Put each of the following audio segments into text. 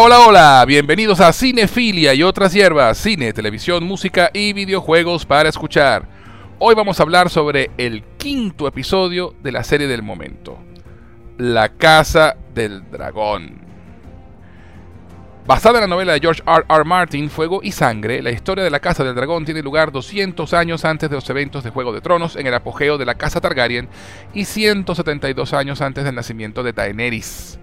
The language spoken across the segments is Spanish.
Hola, hola, bienvenidos a Cinefilia y otras hierbas, cine, televisión, música y videojuegos para escuchar. Hoy vamos a hablar sobre el quinto episodio de la serie del momento, La Casa del Dragón. Basada en la novela de George R. R. Martin, Fuego y Sangre, la historia de la Casa del Dragón tiene lugar 200 años antes de los eventos de Juego de Tronos en el apogeo de la Casa Targaryen y 172 años antes del nacimiento de Daenerys.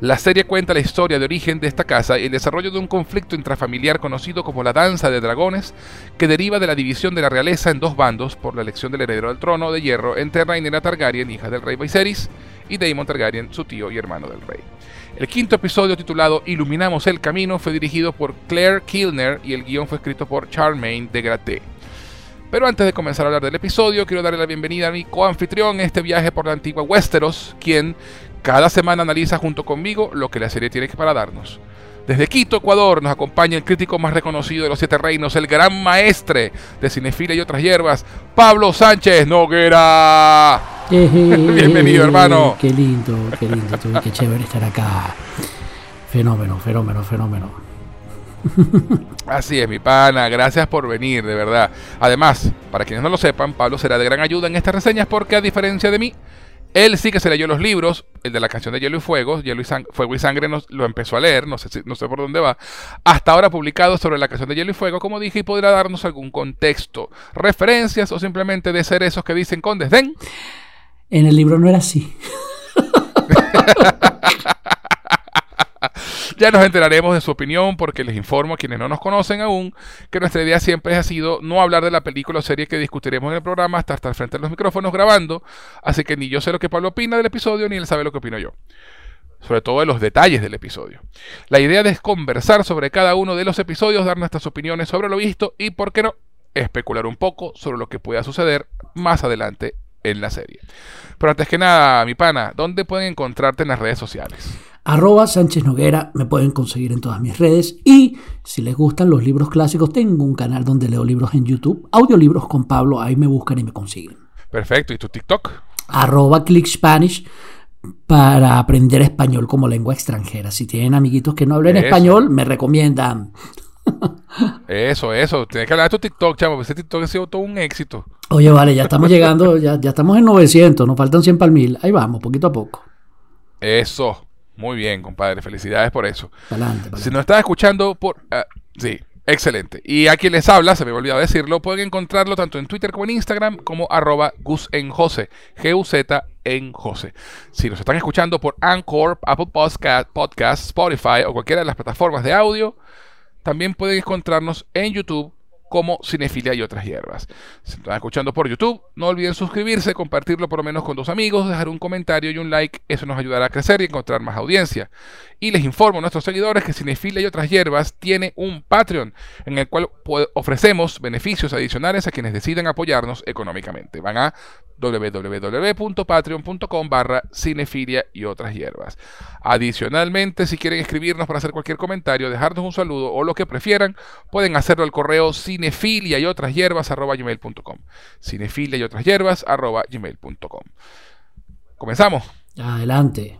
La serie cuenta la historia de origen de esta casa y el desarrollo de un conflicto intrafamiliar conocido como la Danza de Dragones, que deriva de la división de la realeza en dos bandos por la elección del heredero del trono de hierro entre Rhaenyra Targaryen, hija del rey Viserys, y Daemon Targaryen, su tío y hermano del rey. El quinto episodio titulado Iluminamos el Camino fue dirigido por Claire Kilner y el guion fue escrito por Charmaine de Graté. Pero antes de comenzar a hablar del episodio, quiero darle la bienvenida a mi coanfitrión en este viaje por la antigua Westeros, quien cada semana analiza junto conmigo lo que la serie tiene que para darnos. Desde Quito, Ecuador, nos acompaña el crítico más reconocido de los siete reinos, el gran maestre de cinefilia y otras hierbas, Pablo Sánchez Noguera. Bienvenido, hermano. Qué lindo, qué lindo, qué chévere estar acá. Fenómeno, fenómeno, fenómeno. Así es, mi pana, gracias por venir, de verdad. Además, para quienes no lo sepan, Pablo será de gran ayuda en estas reseñas porque a diferencia de mí, él sí que se leyó los libros, el de la canción de Hielo y Fuego, Hielo y Fuego y Sangre nos, lo empezó a leer, no sé, no sé por dónde va. Hasta ahora publicado sobre la canción de Hielo y Fuego, como dije, y podrá darnos algún contexto, referencias o simplemente de ser esos que dicen con desdén. En el libro no era así. Ya nos enteraremos de su opinión porque les informo a quienes no nos conocen aún que nuestra idea siempre ha sido no hablar de la película o serie que discutiremos en el programa hasta estar frente a los micrófonos grabando, así que ni yo sé lo que Pablo opina del episodio ni él sabe lo que opino yo sobre todo de los detalles del episodio. La idea es conversar sobre cada uno de los episodios, dar nuestras opiniones sobre lo visto y, por qué no, especular un poco sobre lo que pueda suceder más adelante en la serie. Pero antes que nada, mi pana, ¿dónde pueden encontrarte en las redes sociales? Arroba Sánchez Noguera, me pueden conseguir en todas mis redes. Y si les gustan los libros clásicos, tengo un canal donde leo libros en YouTube, audiolibros con Pablo, ahí me buscan y me consiguen. Perfecto, ¿y tu TikTok? Arroba Click Spanish para aprender español como lengua extranjera. Si tienen amiguitos que no hablen español, me recomiendan. Eso, eso. Tienes que hablar de tu TikTok, chamo. Ese TikTok ha sido todo un éxito. Oye, vale, ya estamos llegando, ya, ya estamos en 900, nos faltan 100 para el mil. Ahí vamos, poquito a poco. Eso. Muy bien, compadre. Felicidades por eso. Si nos estás escuchando por... Ah, sí, excelente. Y a quien les habla, se me olvidado decirlo, pueden encontrarlo tanto en Twitter como en Instagram como arroba Gus en Jose. G-U-Z en. Si nos están escuchando por Anchor, Apple Podcast, Podcast, Spotify o cualquiera de las plataformas de audio, también pueden encontrarnos en YouTube como Cinefilia y otras hierbas. Si están escuchando por YouTube, no olviden suscribirse, compartirlo por lo menos con dos amigos, dejar un comentario y un like, eso nos ayudará a crecer y encontrar más audiencia. Y les informo a nuestros seguidores que Cinefilia y otras hierbas tiene un Patreon en el cual ofrecemos beneficios adicionales a quienes deciden apoyarnos económicamente. Van a www.patreon.com barra cinefilia y otras hierbas. Adicionalmente, si quieren escribirnos para hacer cualquier comentario, dejarnos un saludo o lo que prefieran, pueden hacerlo al correo y otras hierbas arroba gmail.com. Cinefilia y otras hierbas arroba gmail.com. Comenzamos. Adelante.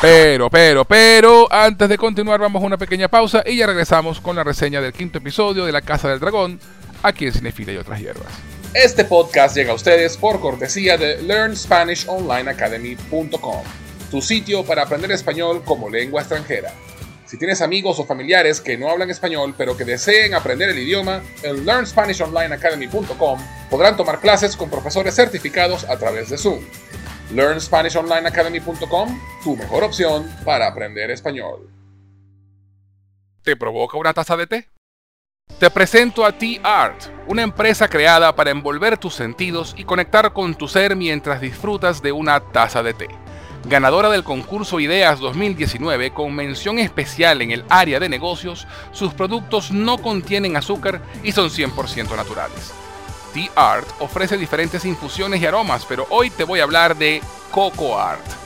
Pero, pero, pero, antes de continuar vamos a una pequeña pausa y ya regresamos con la reseña del quinto episodio de La Casa del Dragón, aquí en Cinefila y otras hierbas. Este podcast llega a ustedes por cortesía de LearnSpanishOnlineAcademy.com, tu sitio para aprender español como lengua extranjera. Si tienes amigos o familiares que no hablan español pero que deseen aprender el idioma, en LearnSpanishOnlineAcademy.com podrán tomar clases con profesores certificados a través de Zoom. LearnSpanishOnlineAcademy.com, tu mejor opción para aprender español. ¿Te provoca una taza de té? Te presento a T-Art, una empresa creada para envolver tus sentidos y conectar con tu ser mientras disfrutas de una taza de té. Ganadora del concurso Ideas 2019 con mención especial en el área de negocios, sus productos no contienen azúcar y son 100% naturales. The Art ofrece diferentes infusiones y aromas, pero hoy te voy a hablar de Coco Art.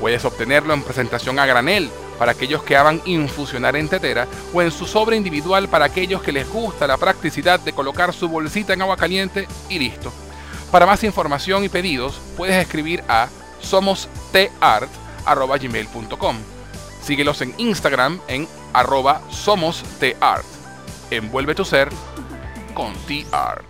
Puedes obtenerlo en presentación a granel para aquellos que aman infusionar en tetera o en su sobre individual para aquellos que les gusta la practicidad de colocar su bolsita en agua caliente y listo. Para más información y pedidos puedes escribir a somosteart.gmail.com Síguelos en Instagram en arroba somosteart. Envuelve tu ser con T-Art.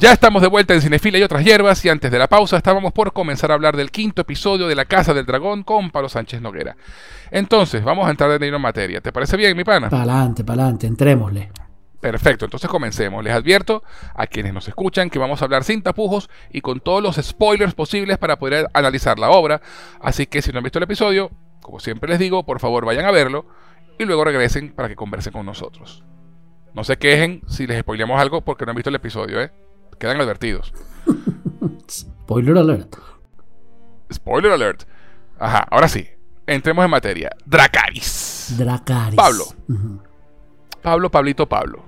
Ya estamos de vuelta en Cinefila y otras hierbas y antes de la pausa estábamos por comenzar a hablar del quinto episodio de La Casa del Dragón con Pablo Sánchez Noguera. Entonces, vamos a entrar de en materia. ¿Te parece bien, mi pana? Pa'lante, pa'lante, entrémosle. Perfecto, entonces comencemos. Les advierto a quienes nos escuchan que vamos a hablar sin tapujos y con todos los spoilers posibles para poder analizar la obra. Así que si no han visto el episodio, como siempre les digo, por favor vayan a verlo y luego regresen para que conversen con nosotros. No se quejen si les spoilemos algo porque no han visto el episodio, ¿eh? Quedan advertidos. Spoiler alert. Spoiler alert. Ajá, ahora sí. Entremos en materia. Dracaris. Dracaris. Pablo. Pablo, Pablito, Pablo.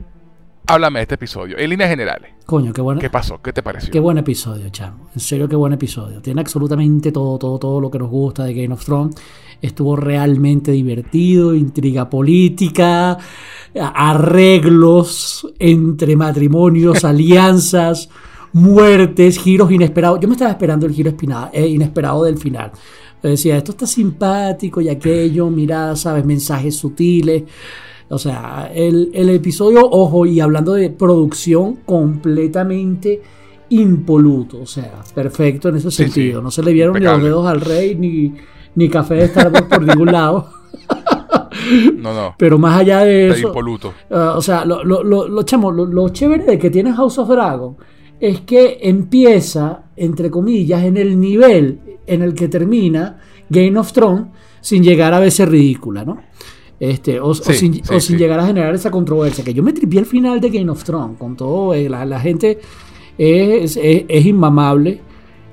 Háblame de este episodio, en líneas generales. Coño, qué bueno. ¿Qué pasó? ¿Qué te pareció? Qué buen episodio, chamo. En serio, qué buen episodio. Tiene absolutamente todo, todo, todo lo que nos gusta de Game of Thrones. Estuvo realmente divertido, intriga política, arreglos entre matrimonios, alianzas, muertes, giros inesperados. Yo me estaba esperando el giro eh, inesperado del final. decía, esto está simpático y aquello, mira, sabes, mensajes sutiles. O sea, el, episodio, ojo, y hablando de producción completamente impoluto, o sea, perfecto en ese sentido. No se le vieron ni los dedos al rey, ni, ni café de Starbucks por ningún lado. No, no. Pero más allá de eso. Impoluto. Uh, o sea, lo, lo, lo, lo, chévere de que tiene House of Dragon es que empieza, entre comillas, en el nivel en el que termina Game of Thrones sin llegar a veces ridícula, ¿no? Este, o, sin, llegar a generar esa controversia. Que yo me tripié al final de Game of Thrones, con todo, eh, la, gente es, es, inmamable.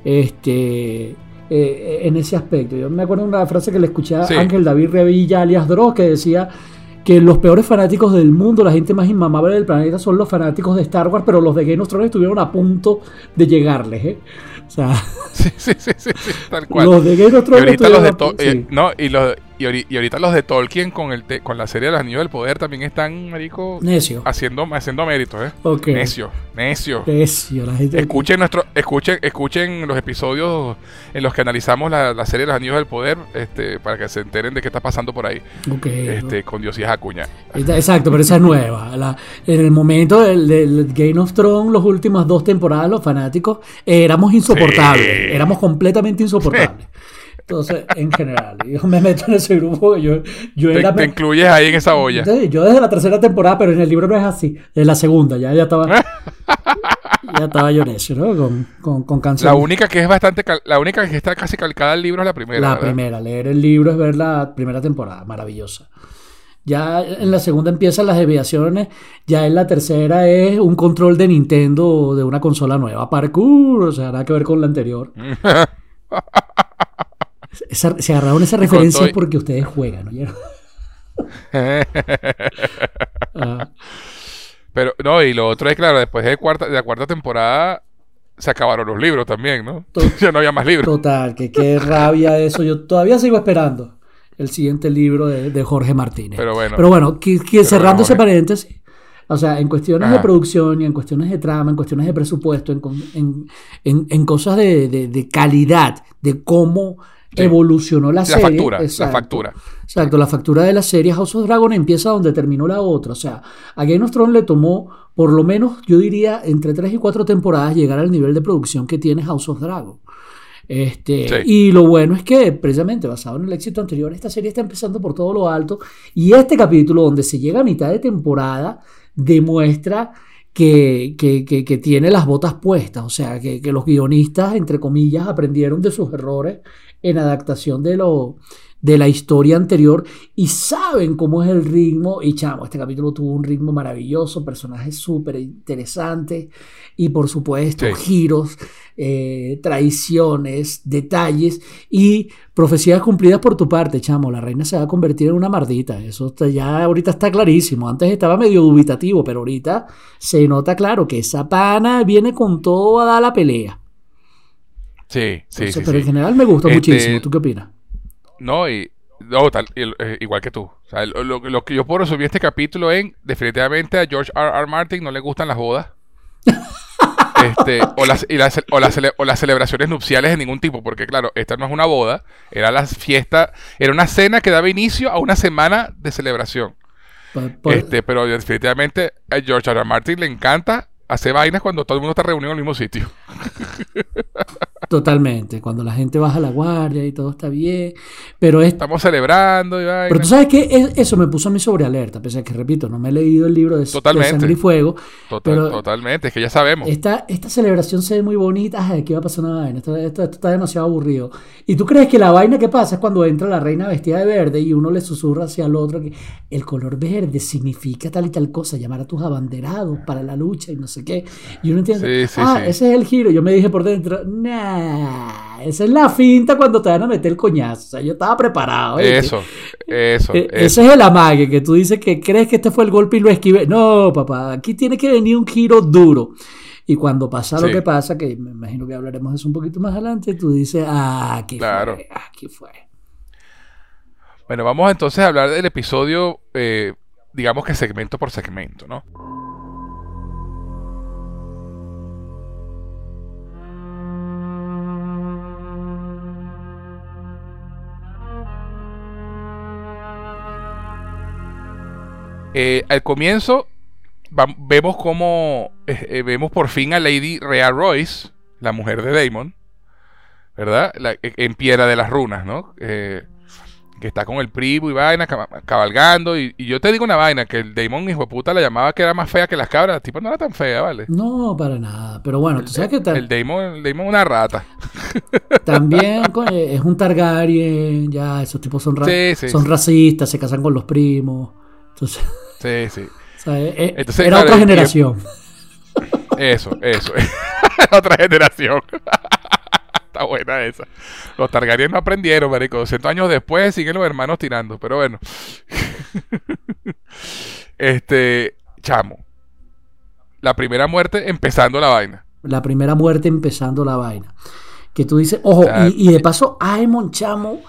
Este, eh, en ese aspecto. Yo me acuerdo de una frase que le escuché a Ángel David Revilla, alias Dross, que decía que los peores fanáticos del mundo, la gente más inmamable del planeta, son los fanáticos de Star Wars, pero los de Game of Thrones estuvieron a punto de llegarles. ¿eh? O sea, sí, sí, sí, sí, tal cual. Los de Game of Thrones. Y los de eh, no, y los y, ahorita los de Tolkien con el con la serie de los Anillos del Poder también están, marico, necio. haciendo, haciendo méritos, ¿eh? Okay. Necio, necio. Necio, la gente. Escuchen nuestro, escuchen, escuchen los episodios en los que analizamos la, serie de los Anillos del Poder, este, para que se enteren de qué está pasando por ahí. Okay. Este, con Dios y Acuña. Exacto, pero esa es nueva. en el momento del, Game of Thrones, las últimas dos temporadas, los fanáticos éramos insoportables. Éramos completamente insoportables. Entonces, en general, yo me meto en ese grupo. Yo, yo te, era, te incluyes ahí en esa olla. Yo desde la tercera temporada, pero en el libro no es así. En la segunda, ya, ya estaba. ya estaba yo necio, ¿no? Con, con, con La única que es bastante, cal- la única que está casi calcada al libro es la primera. La ¿verdad? primera, leer el libro es ver la primera temporada, maravillosa. Ya en la segunda empiezan las desviaciones, ya en la tercera es un control de Nintendo de una consola nueva, parkour, o sea, nada que ver con la anterior. Esa- se agarraron esa referencia porque ustedes juegan, ¿oyeron? Ah, Pero no, y lo otro es claro, después de, cuarta, de la cuarta temporada se acabaron los libros también, ¿no? To- ya no había más libros. total, que qué rabia eso. Yo todavía sigo esperando el siguiente libro de, de Jorge Martínez. Pero bueno. Pero bueno, que- que cerrando bueno, ese paréntesis, o sea, en cuestiones de producción y en cuestiones de trama, en cuestiones de presupuesto, en, en- en cosas de, de- de calidad, de cómo Sí. evolucionó la, La serie. factura, la factura. Exacto, la factura de la serie House of Dragon empieza donde terminó la otra. O sea, a Game of Thrones le tomó, por lo menos, yo diría, entre 3 y 4 temporadas llegar al nivel de producción que tiene House of Dragon. Este, Sí. Y lo bueno es que, precisamente basado en el éxito anterior, esta serie está empezando por todo lo alto. Y este capítulo, donde se llega a mitad de temporada, demuestra que, que- que- que tiene las botas puestas. O sea, que, que los guionistas, entre comillas, aprendieron de sus errores en adaptación de lo de la historia anterior y saben cómo es el ritmo y chamo, este capítulo tuvo un ritmo maravilloso, personajes súper interesantes y por supuesto Sí. giros, eh, traiciones, detalles y profecías cumplidas por tu parte, chamo, la reina se va a convertir en una mardita, eso está- ya ahorita está clarísimo, antes estaba medio dubitativo, pero ahorita se nota claro que esa pana viene con todo a dar la pelea. Sí, sí, Entonces, sí. pero sí. en general me gustó Este- muchísimo, ¿tú qué opinas? No, y. No, tal, eh, igual que tú. O sea, lo, lo- lo que yo puedo resumir este capítulo en. Definitivamente a George R. R. Martin no le gustan las bodas. este, o, las, y las, o, las cele- o las celebraciones nupciales de ningún tipo. Porque, claro, esta no es una boda. Era la fiesta. Era una cena que daba inicio a una semana de celebración. Este, pero definitivamente a George R. R. Martin le encanta hacer vainas cuando todo el mundo está reunido en el mismo sitio. Totalmente, cuando la gente baja la guardia y todo está bien. Pero, es, Estamos celebrando y pero vainas. tú sabes que es- eso me puso a mí sobre alerta, pese a que, repito, no me he leído el libro de. Sangre y Fuego. Total- pero- totalmente, es que ya sabemos. Esta, esta celebración se ve muy bonita. Ay, aquí va a pasar una vaina. Esto, esto- esto está demasiado aburrido. Y tú crees que la vaina que pasa es cuando entra la reina vestida de verde y uno le susurra hacia el otro que el color verde significa tal y tal cosa, llamar a tus abanderados para la lucha y no sé qué. Y uno entiende, Sí, sí, ah, sí. ese es el giro. Yo me dije por dentro, nah, esa es la finta cuando te van a meter el coñazo. O sea, yo estaba preparado. ¿viste? Eso, eso, Eh, eso. Ese es el amague, que tú dices que crees que este fue el golpe y lo esquivé. No, papá, aquí tiene que venir un giro duro. Y cuando pasa lo Sí. que pasa, que me imagino que hablaremos de eso un poquito más adelante, tú dices, ah, aquí Claro. fue, aquí fue. Bueno, vamos entonces a hablar del episodio, eh, digamos que segmento por segmento, ¿no? Eh, al comienzo va- vemos como vemos por fin a Lady Rhea Royce, la mujer de Damon, ¿verdad? La- e- en Piedra de las Runas, ¿no? Eh, que está con el primo y vaina, caba- cabalgando. Y, y yo te digo una vaina, que el Damon, hijo de puta, la llamaba que era más fea que las cabras. La tipa no era tan fea, ¿vale? No, para nada. Pero bueno, tú sabes que ta- El Damon, el Damon una rata. también coño, es un Targaryen, ya esos tipos son, ra- Sí, sí, son sí. racistas, se casan con los primos. Entonces, Sí, sí. Eh, Entonces, era claro, otra generación. Eso, eso. Otra generación. Está buena esa. Los Targaryen no aprendieron, marico. 200 años después siguen los hermanos tirando. Pero bueno. este, chamo. La primera muerte empezando la vaina. La primera muerte empezando la vaina. Que tú dices, ojo, O sea, y, y de paso, Aemon Chamo,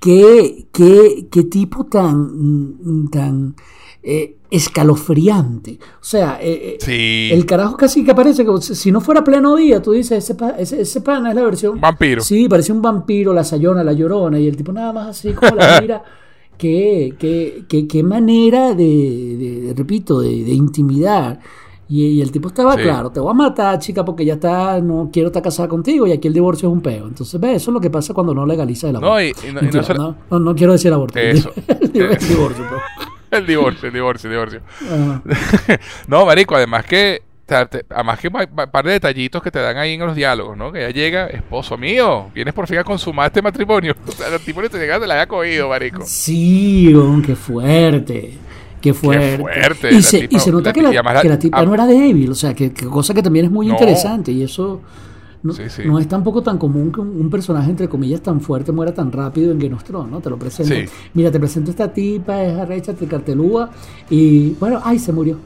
qué, qué, qué tipo tan, tan eh, escalofriante. O sea, eh, eh, Sí. el carajo casi que aparece, como si no fuera pleno día, tú dices, ese, pa- ese, ese pana es la versión. Vampiro. Sí, parecía un vampiro, la sayona, la llorona, y el tipo nada más así como la mira. Qué, qué, qué, qué manera de, de- repito, de, de intimidar Y, y el tipo estaba Sí. claro, te voy a matar, chica, porque ya está, no quiero estar casada contigo y aquí el divorcio es un peo. Entonces, ve, eso es lo que pasa cuando no legaliza el aborto. No, y, y no, no Mentira, no, no, no quiero decir el aborto. Eso. el divorcio, el divorcio, el divorcio, el divorcio. No, marico, además que, además que un par de detallitos que te dan ahí en los diálogos, ¿no? Que ya llega, esposo mío, vienes por fin a consumar este matrimonio. O sea, el tipo ni te llega, te la había cogido, marico. Sí, qué fuerte. Qué fuerte. fuerte, Y, se, tipa- y se nota la que, la, la- que la tipa ah. no era débil, o sea, que, que cosa que también es muy No. interesante y eso no, Sí, sí. no es tampoco tan común que un, un personaje, entre comillas, tan fuerte muera tan rápido en Game of Thrones, ¿no? Te lo presento. Sí. Mira, te presento esta tipa, es arrecha, te cartelúa y bueno, ay, se murió.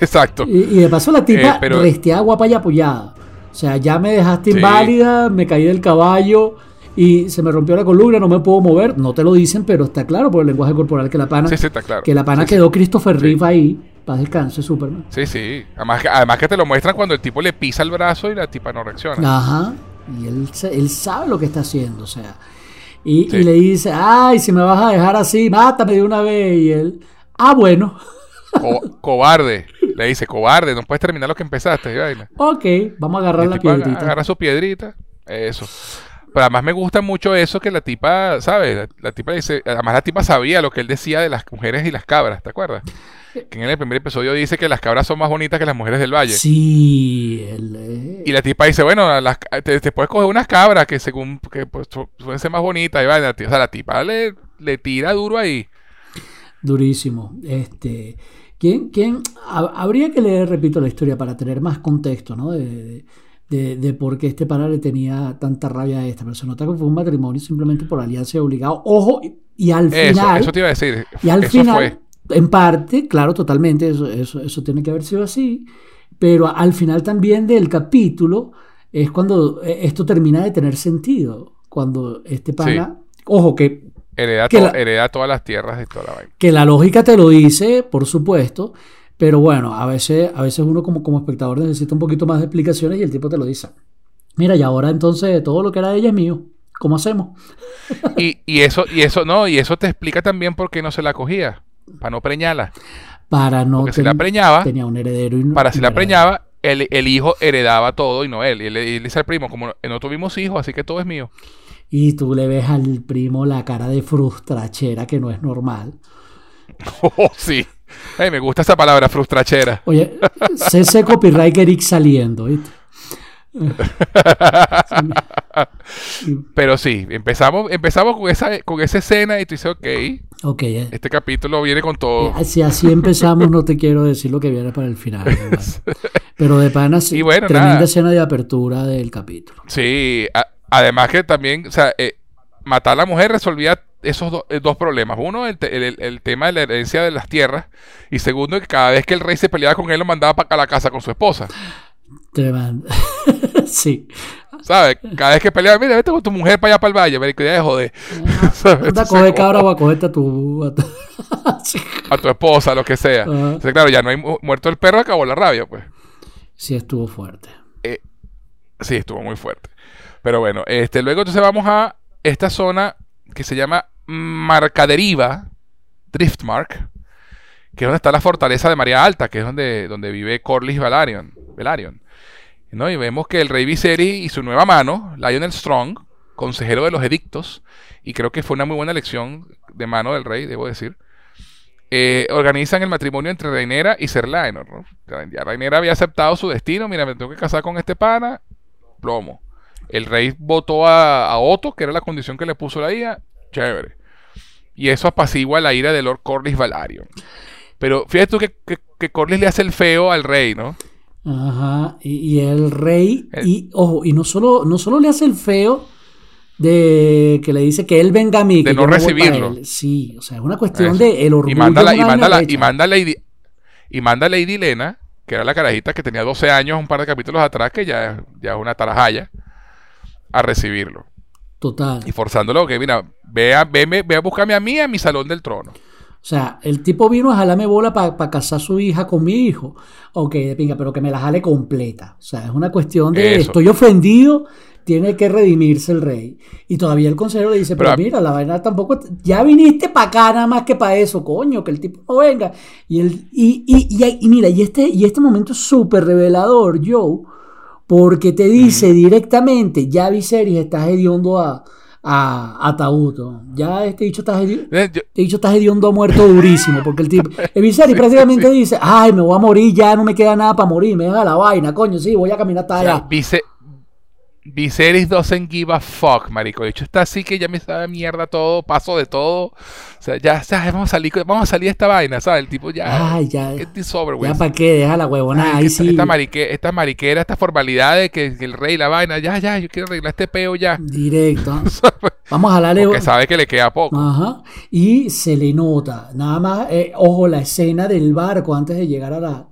Exacto. Y, y de paso la tipa Eh, pero- guapa y apoyada. O sea, ya me dejaste inválida, me caí del caballo y se me rompió la columna, no me puedo mover. No te lo dicen, pero está claro por el lenguaje corporal que la pana, Sí, sí, está claro. que la pana Sí, quedó Christopher Reeve ahí. Para descanse, Superman. Sí, sí. Además, que- además que te lo muestran cuando el tipo le pisa el brazo y la tipa no reacciona. Ajá. Y él, él sabe lo que está haciendo, o sea. Y, le dice, ay, si me vas a dejar así, mátame de una vez. Y él, ah, bueno, Co- cobarde. Le dice, cobarde, no puedes terminar lo que empezaste. vaina. ok, vamos a agarrar la piedrita. agarra su piedrita. Eso. Pero además me gusta mucho eso que la tipa, ¿sabes? La, la tipa dice, además la tipa sabía lo que él decía de las mujeres y las cabras, ¿te acuerdas? Que en el primer episodio dice que las cabras son más bonitas que las mujeres del valle. Sí, él, eh, Y la tipa dice, bueno, las, te, te puedes coger unas cabras que según que pues, su- suelen ser más bonitas. Y vaina, tío. O sea, la tipa le, le tira duro ahí. Durísimo. Este, ¿quién, quién, ha- habría que leer, repito, la historia para tener más contexto, ¿no? De, de, de por qué este pana le tenía tanta rabia a esta. Pero se nota que fue un matrimonio simplemente por alianza obligado. Ojo, y, y al Eso, final, eso te iba a decir. y al eso final, fue. en parte, claro, totalmente, eso, eso, eso tiene que haber sido así. Pero al final también del capítulo es cuando eh, esto termina de tener sentido. Cuando este pana, ojo, que Hereda, to- hereda todas las tierras y toda la vaina. que la lógica te lo dice, por supuesto, pero bueno, a veces, a veces uno como, como espectador necesita un poquito más de explicaciones y el tipo te lo dice. Mira, y ahora entonces todo lo que era de ella es mío. ¿Cómo hacemos? Y, y eso, y eso, no, y eso te explica también por qué no se la cogía. Para no preñarla. Para no Porque si ten- la preñaba, tenía un heredero y no, para si la preñaba, el, el hijo heredaba todo y no él. Y él, dice al primo, como no, no tuvimos hijos, así que todo es mío. Y tú le ves al primo la cara de frustrachera que no es normal. Oh, sí. Ay, me gusta esa palabra, frustrachera. Oye, CC Copyright Eric saliendo, ¿viste? Pero sí, empezamos, empezamos con esa, con esa escena y tú dices, ok, Ok, eh. este capítulo viene con todo. Eh, Si así empezamos, no te quiero decir lo que viene para el final. Pero de pana, sí, bueno, tremenda nada. escena de apertura del capítulo. Sí, a- además que también, o sea, eh, matar a la mujer resolvía esos do- eh, dos problemas. Uno, el, te- el- el tema de la herencia de las tierras. Y segundo, que cada vez que el rey se peleaba con él, lo mandaba para la casa con su esposa. Tremenda. sí. ¿Sabes? Cada vez que peleaba, mira, vete con tu mujer para allá para el valle, ya de joder. ¿Sabes? Anda a Entonces, coger como- cabra o a cogerte a tu. a tu-. A tu esposa, lo que sea. Entonces, claro, ya no hay mu- muerto el perro, acabó la rabia, pues. Sí, estuvo fuerte. Sí, estuvo muy fuerte. Pero bueno, este, luego entonces vamos a esta zona que se llama Marcaderiva, Driftmark, que es donde está la fortaleza de María Alta, que es donde, donde vive Corlys Velaryon. Velaryon. ¿no? Y vemos que el rey Viserys y su nueva mano, Lionel Strong, consejero de los edictos, y creo que fue una muy buena elección de mano del rey, debo decir, eh, organizan el matrimonio entre Rhaenyra y Ser Laenor, ¿no? Ya- Rhaenyra había aceptado su destino, mira, me tengo que casar con este pana, plomo. El rey votó a, a Otto, que era la condición que le puso la hija, chévere. Y eso apacigua la ira de Lord Corlys Valarion. Pero fíjate tú que, que, que Corlys le hace el feo al rey, ¿no? Ajá. Y, y el rey. El- Y, ojo, y no solo, no solo le hace el feo de que le dice que él venga a mí. De que no recibirlo. él. Sí, o sea, es una cuestión Eso. de el orgullo. y manda la, y manda la, y manda Lady, y manda Lady Lena, que era la carajita que tenía 12 años un par de capítulos atrás, que ya, ya es una tarajaya, a recibirlo. Total. Y forzándolo que, mira, ve a, veme- ve a buscarme a mí a mi salón del trono. O sea, el tipo vino a jalarme bola para casar a su hija con mi hijo. Ok, de pinga, pero que me la jale completa. O sea, es una cuestión de Eso. estoy ofendido, tiene que redimirse el rey. Y todavía el consejero le dice, pero, Pero- mira, la vaina tampoco, ya viniste para acá nada más que para eso, coño, que el tipo no venga. Y, el, y, y, y, y mira, y este, y este momento es súper revelador, Joe, porque te dice directamente, ya Viserys estás hediondo a, a, a Tauto. Ya este dicho está hediondo. Eh, yo- Te he dicho, estás hediondo a muerto durísimo, porque el tipo, el Viserys prácticamente dice, ay, me voy a morir, ya no me queda nada para morir, me deja la vaina, coño, sí, voy a caminar hasta o sea, allá. Viserys doesn't give a fuck, marico. De hecho, está así que ya me sabe mierda todo, paso de todo. O sea, ya, vamos a salir, vamos a salir de esta vaina, ¿sabes? El tipo ya. Ay, ya, over ya para qué, deja la huevona, ahí esta, sí, esta marique- esta mariquera, esta formalidad de que, que el rey, la vaina, ya, ya, yo quiero arreglar este peo ya. directo. Vamos a jalarle. Porque sabe que le queda poco. Ajá. Y se le nota, nada más, eh, ojo, la escena del barco antes de llegar a la,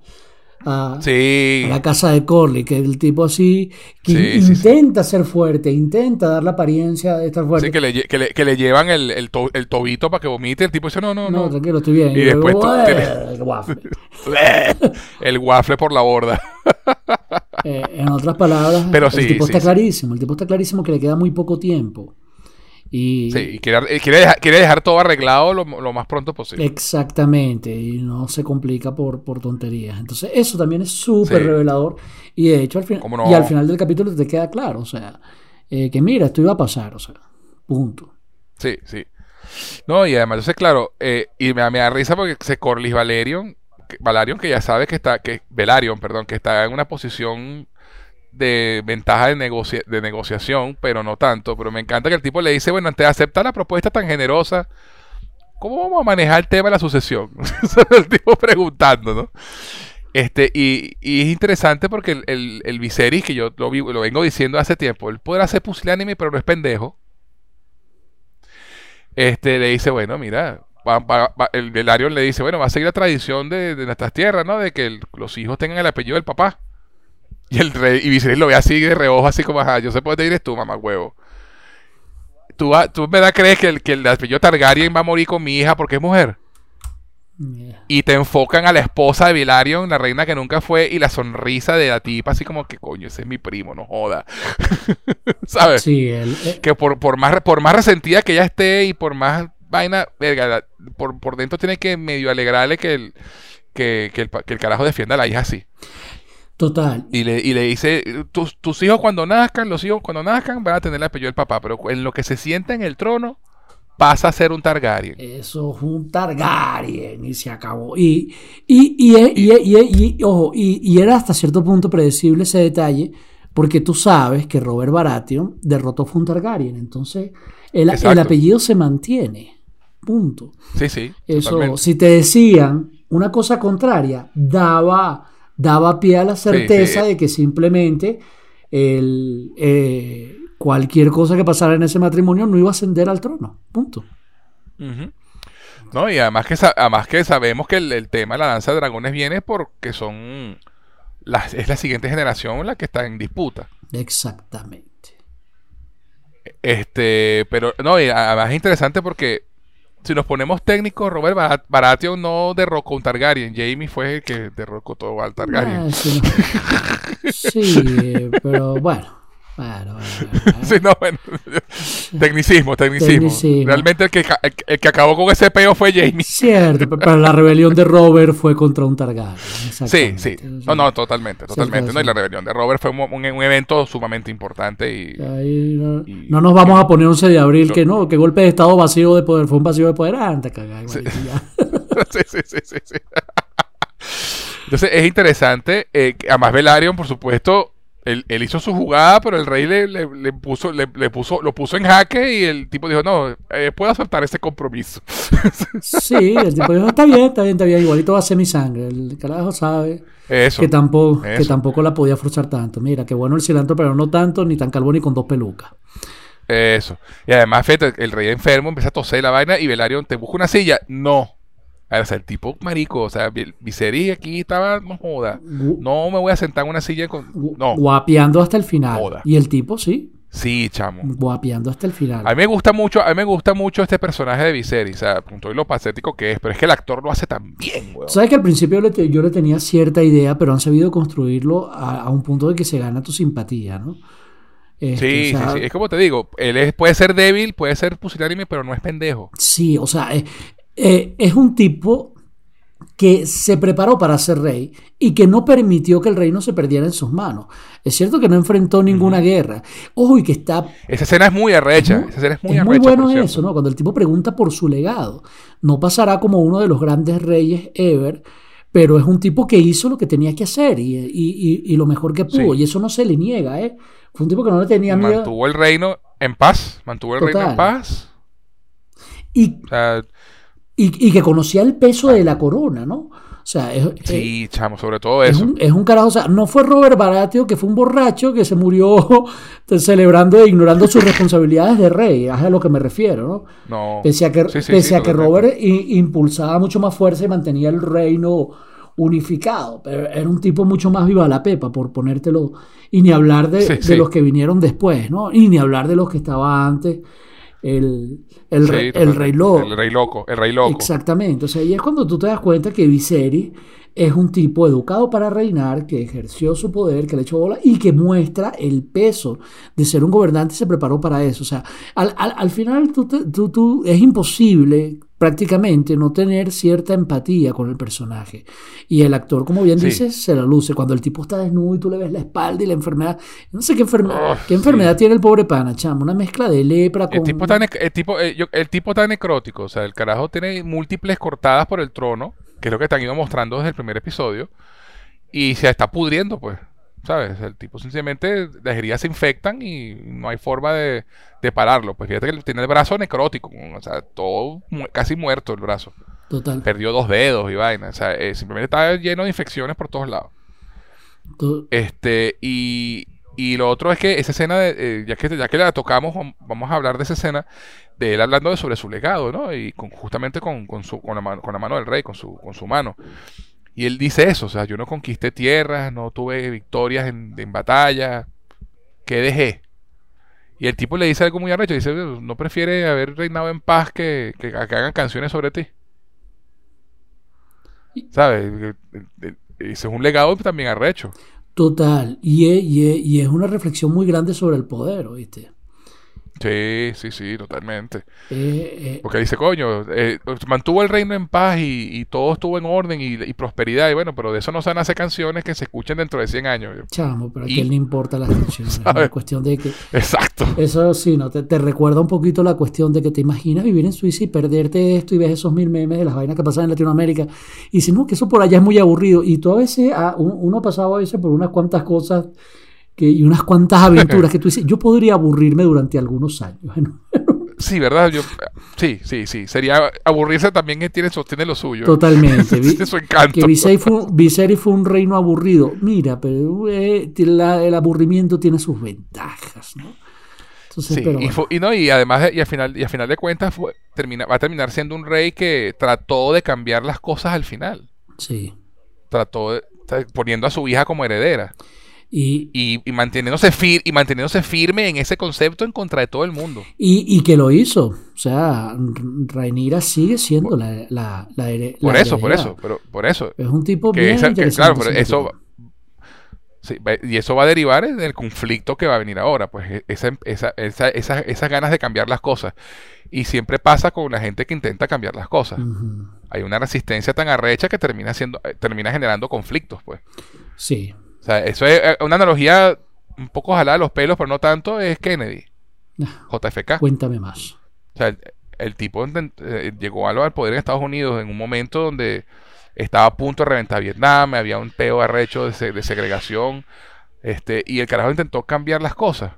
a, Sí. a la casa de Corley, que el tipo así, que Sí, sí, intenta ser fuerte, intenta dar la apariencia de estar fuerte. Sí, que le, que le, que le llevan el, el, to- el tobito para que vomite. El tipo dice, no, no, no, no. tranquilo, estoy bien. Y después luego, tú- "Eh, el waffle". el waffle por la borda. Eh, en otras palabras, Pero el tipo está clarísimo, el tipo está clarísimo que le queda muy poco tiempo. Y Sí, quiere, dejar, dejar todo arreglado lo, lo más pronto posible. Exactamente, y no se complica por, por tonterías. Entonces, eso también es súper Sí. revelador. Y de hecho, al final, ¿Cómo no? y al final del capítulo te queda claro, o sea, eh, que mira, esto iba a pasar, o sea, punto. Sí, sí. No, y además, entonces, claro, eh, y me, me da risa porque se Corlys Valerion, que, Valerion que ya sabe que está, que Velaryon, perdón, que está en una posición de ventaja de, negocia- de negociación, pero no tanto. Pero me encanta que el tipo le dice, bueno, antes de aceptar la propuesta tan generosa, ¿cómo vamos a manejar el tema de la sucesión? el tipo preguntando, ¿no? Este, y, y es interesante porque el, el, el Viserys, que yo lo, lo vengo diciendo hace tiempo, él podrá ser pusilánime, pero no es pendejo. Este, le dice, bueno, mira, va- el Velaryon le dice, bueno, va a seguir la tradición de, de nuestras tierras, ¿no? De que el- los hijos tengan el apellido del papá. Y el rey, y Viserys lo ve así de reojo, así como, ajá, yo sé por dónde eres tú, mamá huevo. ¿Tú, ¿Tú verdad crees que el, que el apellido Targaryen va a morir con mi hija porque es mujer? Yeah. Y te enfocan a la esposa de Velaryon, la reina que nunca fue, y la sonrisa de la tipa, así como que, coño, ese es mi primo, no joda. ¿Sabes? Sí, él, eh, Que por, por, más, por más resentida que ella esté y por más vaina, verga, la- por, por dentro tiene que medio alegrarle que el, que, que el, que el carajo defienda a la hija así. Total. Y le, y le dice, tus, tus hijos cuando nazcan, los hijos cuando nazcan van a tener el apellido del papá, pero en lo que se sienta en el trono, pasa a ser un Targaryen. Eso es un Targaryen y se acabó. Y, y, y, y, ojo, y, y era hasta cierto punto predecible ese detalle, porque tú sabes que Robert Baratheon derrotó fue un Targaryen. Entonces, el, el apellido se mantiene. Punto. Sí, sí. Eso, totalmente. si te decían una cosa contraria, daba, daba pie a la certeza sí. de que simplemente el, eh, cualquier cosa que pasara en ese matrimonio no iba a ascender al trono. Punto. No, y además que, además que sabemos que el, el tema de la danza de dragones viene porque son las, es la siguiente generación la que está en disputa. Exactamente. Este, pero no, y además es interesante porque si nos ponemos técnicos, Robert Bara- Baratheon no derrocó un Targaryen, Jamie fue el que derrocó todo al Targaryen. Ah, sí, no. Sí, eh, pero bueno. Bueno, bueno, bueno, bueno. Sí, no, bueno, tecnicismo, tecnicismo, Tecnicismo. Realmente el que, el, el que acabó con ese peo fue Jamie. Cierto, pe- pero la rebelión de Robert fue contra un Targaryen. Sí, sí. No, no, totalmente, totalmente. No, y la rebelión de Robert fue un, un- un evento sumamente importante y Ahí no, Y- no nos vamos a poner 11 de abril que no, que golpe de estado vacío de poder, fue un vacío de poder antes, cagar, Sí. sí, sí, sí, sí, sí. Entonces es interesante. eh, además, Velaryon, por supuesto, él, él hizo su jugada, pero el rey le, le- le puso, le, le puso, lo puso en jaque y el tipo dijo, no, eh, puedo aceptar ese compromiso. Sí, el tipo dijo, está bien, está bien, está bien, igualito va a ser mi sangre. El carajo sabe Eso. que tampoco, que tampoco la podía forzar tanto. Mira, qué bueno el cilantro, pero no tanto, ni tan calvo ni con dos pelucas. Eso. Y además, fíjate, el rey enfermo empieza a toser la vaina y Velaryon te busca una silla. No. O sea, el tipo marico, o sea, Vi- Viserys aquí estaba, no joda. No me voy a sentar en una silla con... No. Guapeando hasta el final. Joda. Y el tipo, sí. Sí, chamo. guapeando hasta el final. A mí me gusta mucho, a mí me gusta mucho este personaje de Viserys, o sea, todo y lo patético que es, pero es que el actor lo hace tan bien, weón. Sabes que al principio le te- yo le tenía cierta idea, pero han sabido construirlo a, a un punto de que se gana tu simpatía, ¿no? Este, Sí, o sea, sí, sí. Es como te digo, él es- puede ser débil, puede ser pusilánime, pero no es pendejo. Sí, o sea, eh, eh, es un tipo que se preparó para ser rey y que no permitió que el reino se perdiera en sus manos. Es cierto que no enfrentó ninguna guerra. Ojo, y que está Esa escena es muy arrecha. muy- Esa escena es muy es arrecha. muy bueno cierto. eso, ¿no? Cuando el tipo pregunta por su legado. No pasará como uno de los grandes reyes ever, pero es un tipo que hizo lo que tenía que hacer y, y- y- y lo mejor que pudo. Sí. Y eso no se le niega, ¿eh? Fue un tipo que no le tenía miedo. Mantuvo el reino en paz. Mantuvo el reino en paz. Y, O sea, y- y que conocía el peso de la corona, ¿no? O sea, es, sí, chamo, sobre todo es eso. un, es un carajo. O sea, no fue Robert Baratheon, que fue un borracho que se murió celebrando e ignorando sus responsabilidades de rey. Es a lo que me refiero, ¿no? No. Pese a que, Sí, sí, pese sí, a que. Robert impulsaba mucho más fuerza y mantenía el reino unificado, pero era un tipo mucho más viva la pepa, por ponértelo, y ni hablar de, de los que vinieron después, ¿no? Y ni hablar de los que estaba antes, el, el, Sí, rey loco. El rey loco. El rey loco. Exactamente, o sea, y es cuando tú te das cuenta que Viserys es un tipo educado para reinar, que ejerció su poder, que le echó bola y que muestra el peso de ser un gobernante y se preparó para eso. O sea, al, al- al final tú, te- tú- tú- es imposible prácticamente no tener cierta empatía con el personaje. Y el actor, como bien Sí. dices, se la luce. Cuando el tipo está desnudo y tú le ves la espalda y la enfermedad. No sé qué, enfermedad Uf, qué enfermedad tiene el pobre pana, chamo. Una mezcla de lepra con... El tipo, está nec- el, tipo, eh, yo- el tipo está necrótico, o sea, el carajo tiene múltiples cortadas por el trono, que es lo que te han ido mostrando desde el primer episodio, y se está pudriendo, pues, ¿sabes? El tipo sencillamente, las heridas se infectan y no hay forma de, de pararlo. Pues fíjate que tiene el brazo necrótico, o sea, todo mu- casi muerto el brazo. Total. Perdió dos dedos y vaina, o sea, eh, simplemente está lleno de infecciones por todos lados. Este, y, y lo otro es que esa escena, de, eh, ya, que, ya que la tocamos, vam- vamos a hablar de esa escena, de él hablando de sobre su legado, ¿no? Y con, justamente con, con, su, con, la mano, con la mano del rey, con su, con su mano. Y él dice eso, o sea, yo no conquisté tierras, no tuve victorias en, en batalla, ¿qué dejé? Y el tipo le dice algo muy arrecho, dice, ¿no prefiere haber reinado en paz que, que, que hagan canciones sobre ti? ¿Sabes? Ese es un legado también arrecho. Total, y es, y es- y es una reflexión muy grande sobre el poder, ¿oíste? Sí, sí, sí, totalmente. Eh, eh, Porque dice, coño, eh, mantuvo el reino en paz y, y todo estuvo en orden y, y prosperidad. Y bueno, pero de eso no se van a hacer canciones que se escuchen dentro de 100 años. chamo, pero a y- quién le importa las canciones. ¿Sabes? Es cuestión de que. Exacto. Eso sí, ¿no? Te, te recuerda un poquito la cuestión de que te imaginas vivir en Suiza y perderte esto y ves esos mil memes de las vainas que pasan en Latinoamérica y dices, no, que eso por allá es muy aburrido. Y tú a veces, un- uno ha pasado a veces por unas cuantas cosas que, y unas cuantas aventuras que tú dices, yo podría aburrirme durante algunos años. ¿no? Sí, ¿verdad? Yo, sí, sí, sí. Sería aburrirse también que tiene, tiene lo suyo. Totalmente. Vi- Tiene su encanto. Que Viserys fue, Viserys fue un reino aburrido. Mira, pero eh, la- el aburrimiento tiene sus ventajas, ¿no? Entonces, Sí, pero y, no, y además, de- y al final, y al final de cuentas, fue, termina, va a terminar siendo un rey que trató de cambiar las cosas al final. sí. Trató de, poniendo a su hija como heredera. Y, Y, y manteniéndose fir- y manteniéndose firme en ese concepto en contra de todo el mundo. y, y que lo hizo. O sea, R- Rhaenyra sigue siendo la, la, Por eso, por eso, pero por eso. Es un tipo Que bien esa- que interesante. claro, pero eso sí, y eso va a derivar en el conflicto que va a venir ahora, pues e- esa, esa, esa- esa- esas ganas de cambiar las cosas. Y siempre pasa con la gente que intenta cambiar las cosas. Hay una resistencia tan arrecha que termina siendo, eh, termina generando conflictos, pues. Sí. O sea, eso es eh, una analogía un poco jalada de los pelos, pero no tanto, es Kennedy, JFK. Cuéntame más. O sea, el, el tipo eh, llegó al, al poder en Estados Unidos en un momento donde estaba a punto de reventar Vietnam, había un peo arrecho de, se- de segregación, este, y el carajo intentó cambiar las cosas.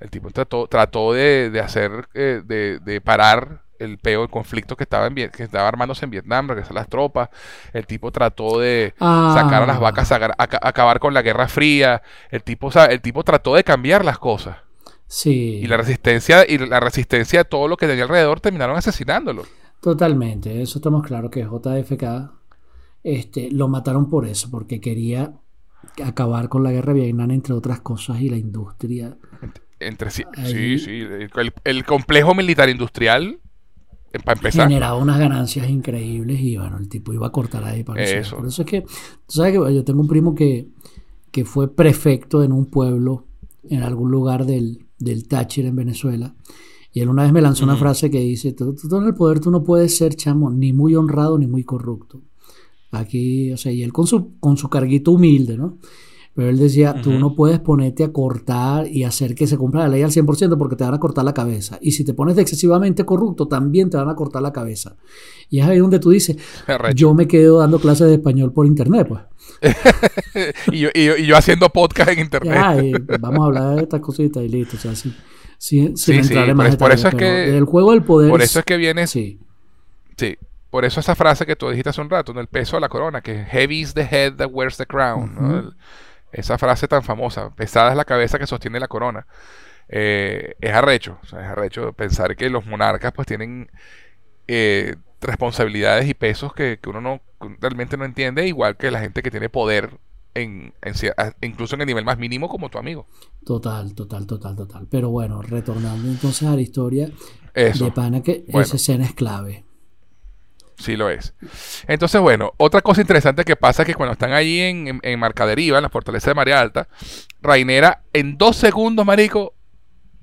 El tipo trató, trató de, de hacer, eh, de, de parar el peo, el conflicto que estaba, en, que estaba armándose en Vietnam, regresar las tropas. El tipo trató de Ah. sacar a las vacas, sacar- aca- acabar con la Guerra Fría. El tipo, el tipo trató de cambiar las cosas. Sí. Y la resistencia, y la resistencia de todo lo que tenía alrededor terminaron asesinándolo. Totalmente, eso estamos claros que JFK este, lo mataron por eso, porque quería acabar con la guerra de Vietnam, entre otras cosas, y la industria Entre sí, Ahí. sí, sí. El, el complejo militar industrial, para empezar. generaba unas ganancias increíbles y bueno, el tipo iba a cortar ahí para Eso. Por eso es que, tú sabes que yo tengo un primo que, que fue prefecto en un pueblo, en algún lugar del, del Táchira en Venezuela. Y él una vez me lanzó una frase que dice, tú, tú en el poder tú no puedes ser, chamo, ni muy honrado ni muy corrupto. Aquí, o sea, y él con su, con su carguito humilde, ¿no? Pero él decía, tú no puedes ponerte a cortar y hacer que se cumpla la ley al 100% porque te van a cortar la cabeza. Y si te pones de excesivamente corrupto, también te van a cortar la cabeza. Y es ahí donde tú dices, Arrecho. yo me quedo dando clases de español por internet, pues. y, yo, y yo- y yo haciendo podcast en internet. Ya, y vamos a hablar de estas cositas y listo. O sea, Sí, sí, entrar en por más es- por eso es que- El juego del poder. Por eso es que viene, Sí, sí, por eso esa frase que tú dijiste hace un rato, ¿no? el peso de la corona, que heavy is the head that wears the crown. ¿no? Ujú. El- esa frase tan famosa, pesada es la cabeza que sostiene la corona. Eh, es arrecho, o sea, es arrecho pensar que los monarcas pues tienen eh, responsabilidades y pesos que, que uno no realmente no entiende, igual que la gente que tiene poder en, incluso en el nivel más mínimo como tu amigo. total, total, total, total. Pero bueno, retornando entonces a la historia Eso. de Pana, que Bueno. esa escena es clave. Sí lo es. Entonces, bueno, otra cosa interesante que pasa es que cuando están allí en, en, en Marcaderiva, en la fortaleza de María Alta, Rainera en dos segundos, marico,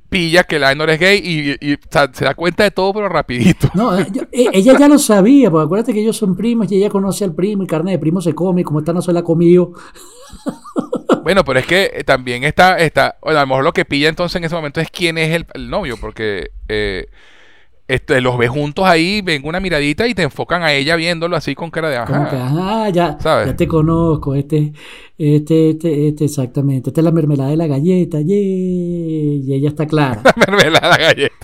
pilla que Lainor es gay y, se da cuenta de todo, pero rapidito. No, eh, eh, ella ya lo sabía, porque acuérdate que ellos son primos y ella conoce al primo y carne de primo se come, y como esta no se la ha comido. Bueno, pero es que eh, también está, está, bueno, a lo mejor lo que pilla entonces en ese momento es quién es el, el novio, porque eh, este, los ve juntos ahí, ven una miradita y te enfocan a ella viéndolo así con cara de Como que, ajá. ya, ¿Sabes? ya te conozco, este, este, este, este, exactamente. Esta es la mermelada de la galleta, yeah, y ella está clara. Mermelada la galleta.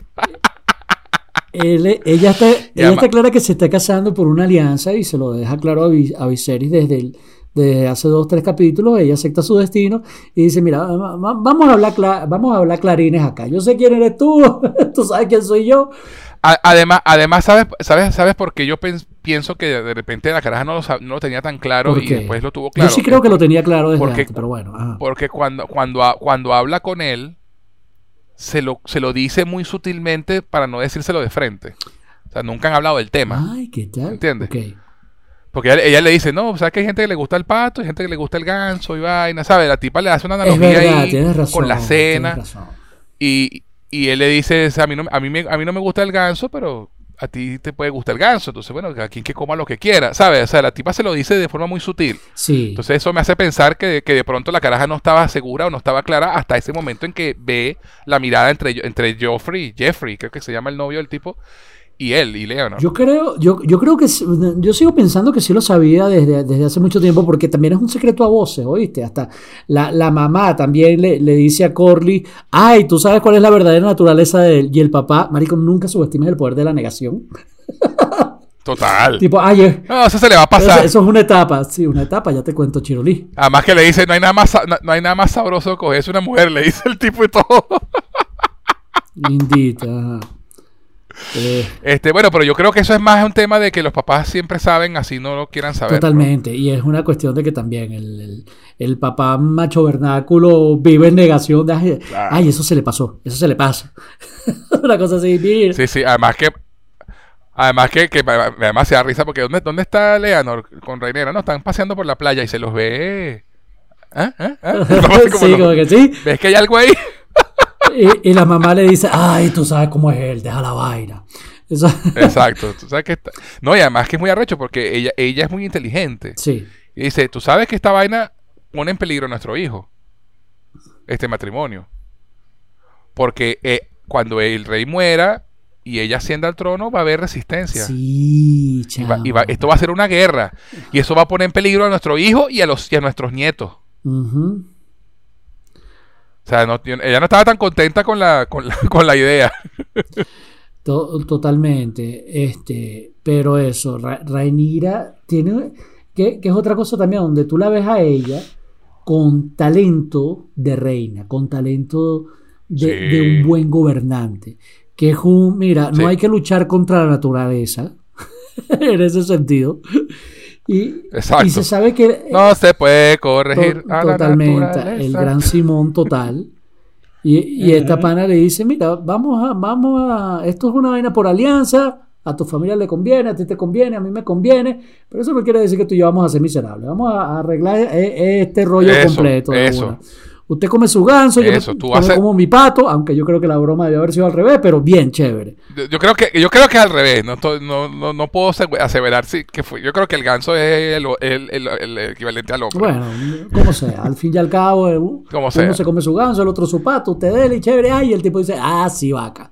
Él- ella está, ella está clara que se está casando por una alianza y se lo deja claro a, a Viserys desde, el- desde hace dos tres capítulos. Ella acepta su destino y dice: Mira, va- va- vamos a hablar, vamos a hablar clarines acá. Yo sé quién eres tú, tú sabes quién soy yo. A- Además, además ¿sabes, sabes, ¿sabes por qué yo pienso que de repente la caraja no lo, no lo tenía tan claro ¿Por y después lo tuvo claro? Yo sí creo que lo tenía claro desde porque- antes, pero bueno. ajá. Porque cuando, cuando, cuando habla con él, se lo, se lo dice muy sutilmente para no decírselo de frente. O sea, nunca han hablado del tema. Ay, ¿qué tal? ¿Entiendes? Porque ella, ella le dice, no, ¿sabes que hay gente que le gusta el pato y gente que le gusta el ganso y vaina? ¿Sabes? La tipa le hace una analogía verdad, ahí con la cena. Y, y él le dice, a mí, no, a, mí me, a mí no me gusta el ganso, pero a ti te puede gustar el ganso. Entonces, bueno, a quien que coma lo que quiera, ¿sabes? O sea, la tipa se lo dice de forma muy sutil. Sí. Entonces eso me hace pensar que, que de pronto la caraja no estaba segura o no estaba clara hasta ese momento en que ve la mirada entre, entre Joffrey, Jeffrey, creo que se llama el novio del tipo, y él, y Leonard. Yo creo, yo, yo creo que yo sigo pensando que sí lo sabía desde, desde hace mucho tiempo, porque también es un secreto a voces, ¿oíste? Hasta la, la mamá también le, le dice a Corley, ay, tú sabes cuál es la verdadera naturaleza de él. Y el papá, marico, nunca subestimes el poder de la negación. Total. Tipo, ay, No, eso se le va a pasar. eso es una etapa. Sí, una etapa, ya te cuento, Chirolí. Además que le dice, no hay nada más, no, no hay nada más sabroso que cogerse una mujer, le dice el tipo y todo. Lindita. Eh, Este, bueno, pero yo creo que eso es más un tema de que los papás siempre saben, así no lo quieran saber. ¿no? Totalmente, y es una cuestión de que también el, el- el papá macho vernáculo vive en negación de, ay, Claro. ay, eso se le pasó, eso se le pasa. una cosa así, mira. Sí, sí, además que además que, que además se da risa porque ¿dónde, dónde está Leonor con Reinera? No, están paseando por la playa y se los ve. ¿Ah? ¿Ah? ¿Ah? Como sí, los- como que sí. ¿Ves que hay algo ahí? Y, y la mamá le dice, ay, tú sabes cómo es él, deja la vaina. Eso- Exacto. Tú sabes que está- No, y además que es muy arrecho porque ella, ella es muy inteligente. sí, Y dice, tú sabes que esta vaina pone en peligro a nuestro hijo. Este matrimonio. Porque eh, cuando el rey muera y ella ascienda al trono, va a haber resistencia. sí, Y va- y va- esto va a ser una guerra. Y eso va a poner en peligro a nuestro hijo y a, los, y a nuestros nietos. Ujú. O sea, no, ella no estaba tan contenta con la, con la, con la idea. To- totalmente. Este, pero eso, Ra- Rhaenyra tiene, que, que es otra cosa también, donde tú la ves a ella con talento de reina, con talento de, Sí. de un buen gobernante. Que es un, mira, no hay que luchar contra la naturaleza, en ese sentido. Y, Exacto. y se sabe que No se puede to- corregir a la totalmente el gran Simón total. Y, y esta pana le dice, mira, vamos a, vamos a, esto es una vaina por alianza, a tu familia le conviene, a ti te conviene, a mí me conviene, pero eso no quiere decir que tú y yo vamos a ser miserables. Vamos a, arreglar e, este rollo Eso, completo. eso. una. Usted come su ganso, yo Eso, tú come haces- como mi pato, aunque yo creo que la broma debe haber sido al revés, pero bien chévere. Yo- creo que yo creo que es al revés. No, no, no, no puedo ase- aseverar si que fue. Yo creo que el ganso es el, el- el- el equivalente al hombre. Bueno, como sea, al fin y al cabo, eh, Como uno sea. se come su ganso, el otro su pato, usted dele, y chévere, ay, y el tipo dice, ah, sí, vaca.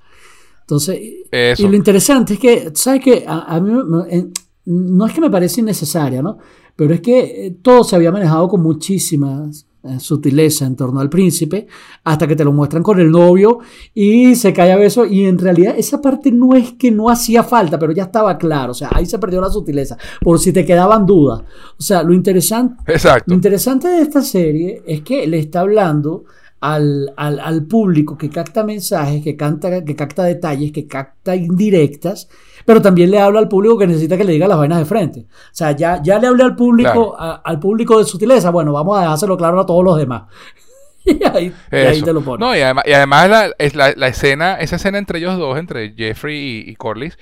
Entonces, Eso. y lo interesante es que, ¿sabes qué? A, a mí no es que me parece innecesaria, ¿no? Pero es que eh, todo se había manejado con muchísimas sutileza en torno al príncipe, hasta que te lo muestran con el novio y se cae a beso, y en realidad esa parte no es que no hacía falta, pero ya estaba claro, o sea, ahí se perdió la sutileza, por si te quedaban dudas. O sea, lo interesante, Exacto. lo interesante de esta serie es que le está hablando al, al- al público que capta mensajes, que, canta, que capta detalles, que capta indirectas, pero también le habla al público que necesita que le diga las vainas de frente. O sea, ya, ya le hablé al público, Claro. a- al público de sutileza, bueno, vamos a dejárselo claro a todos los demás. y ahí, y ahí Eso. te lo pones. No, y además, y además la, es la, la escena, esa escena entre ellos dos, entre Jeffrey y, y Corlys,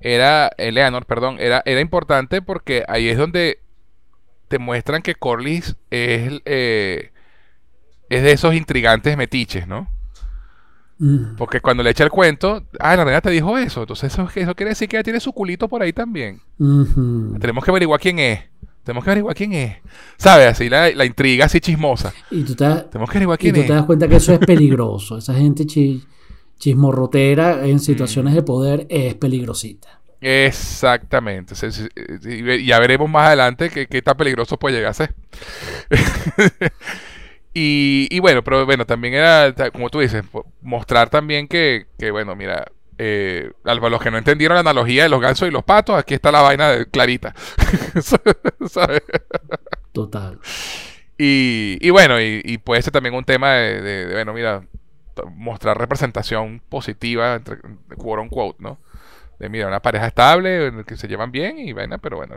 era, Eleanor, perdón, era, era importante porque ahí es donde te muestran que Corlys es, eh, es de esos intrigantes metiches, ¿no? Mm. Porque cuando le echa el cuento, ah, la reina te dijo eso, entonces eso, eso quiere decir que ella tiene su culito por ahí también. Tenemos que averiguar quién es. Tenemos que averiguar quién es. ¿Sabes? Así la, la intriga así chismosa. Y tú te, das- Tenemos que averiguar y quién tú es. te das cuenta que eso es peligroso. Esa gente chi- chismorrotera en situaciones de poder es peligrosita. Exactamente. Y ya veremos más adelante qué, qué tan peligroso puede llegar a ser. y, y bueno, pero bueno, también era, como tú dices, mostrar también que, que, bueno, mira, eh, a los que no entendieron la analogía de los gansos y los patos, aquí está la vaina de clarita. ¿Sabes? Total. Y, y bueno, y, y puede ser también un tema de, de- de, bueno, mira, mostrar representación positiva, entre, quote unquote, ¿no? De, mira, una pareja estable, que se llevan bien y vaina, pero bueno,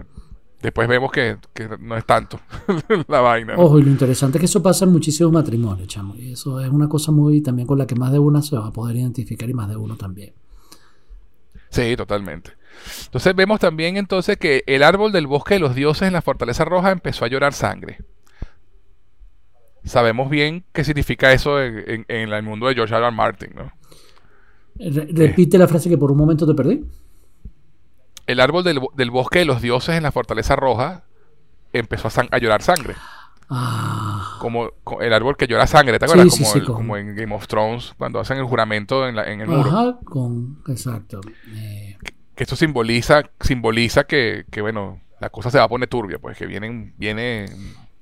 después vemos que, que no es tanto la vaina. ¿no? Ojo, y lo interesante es que eso pasa en muchísimos matrimonios, chamo. Y eso es una cosa muy también con la que más de una se va a poder identificar y más de uno también. Sí, totalmente. Entonces vemos también entonces que el árbol del bosque de los dioses en la fortaleza roja empezó a llorar sangre. Sabemos bien qué significa eso en, en- en el mundo de George R. R. Martin, ¿no? Re- repite la frase que por un momento te perdí. El árbol del, del bosque de los dioses en la fortaleza roja empezó a, llorar sangre. Ah, Como co- el árbol que llora sangre, ¿te acuerdas? sí, como, sí, el- con- como en Game of Thrones, cuando hacen el juramento en, la- en el muro. ajá, con. Exacto. Eh, Que esto simboliza, simboliza que, que, bueno, la cosa se va a poner turbia, pues que vienen, vienen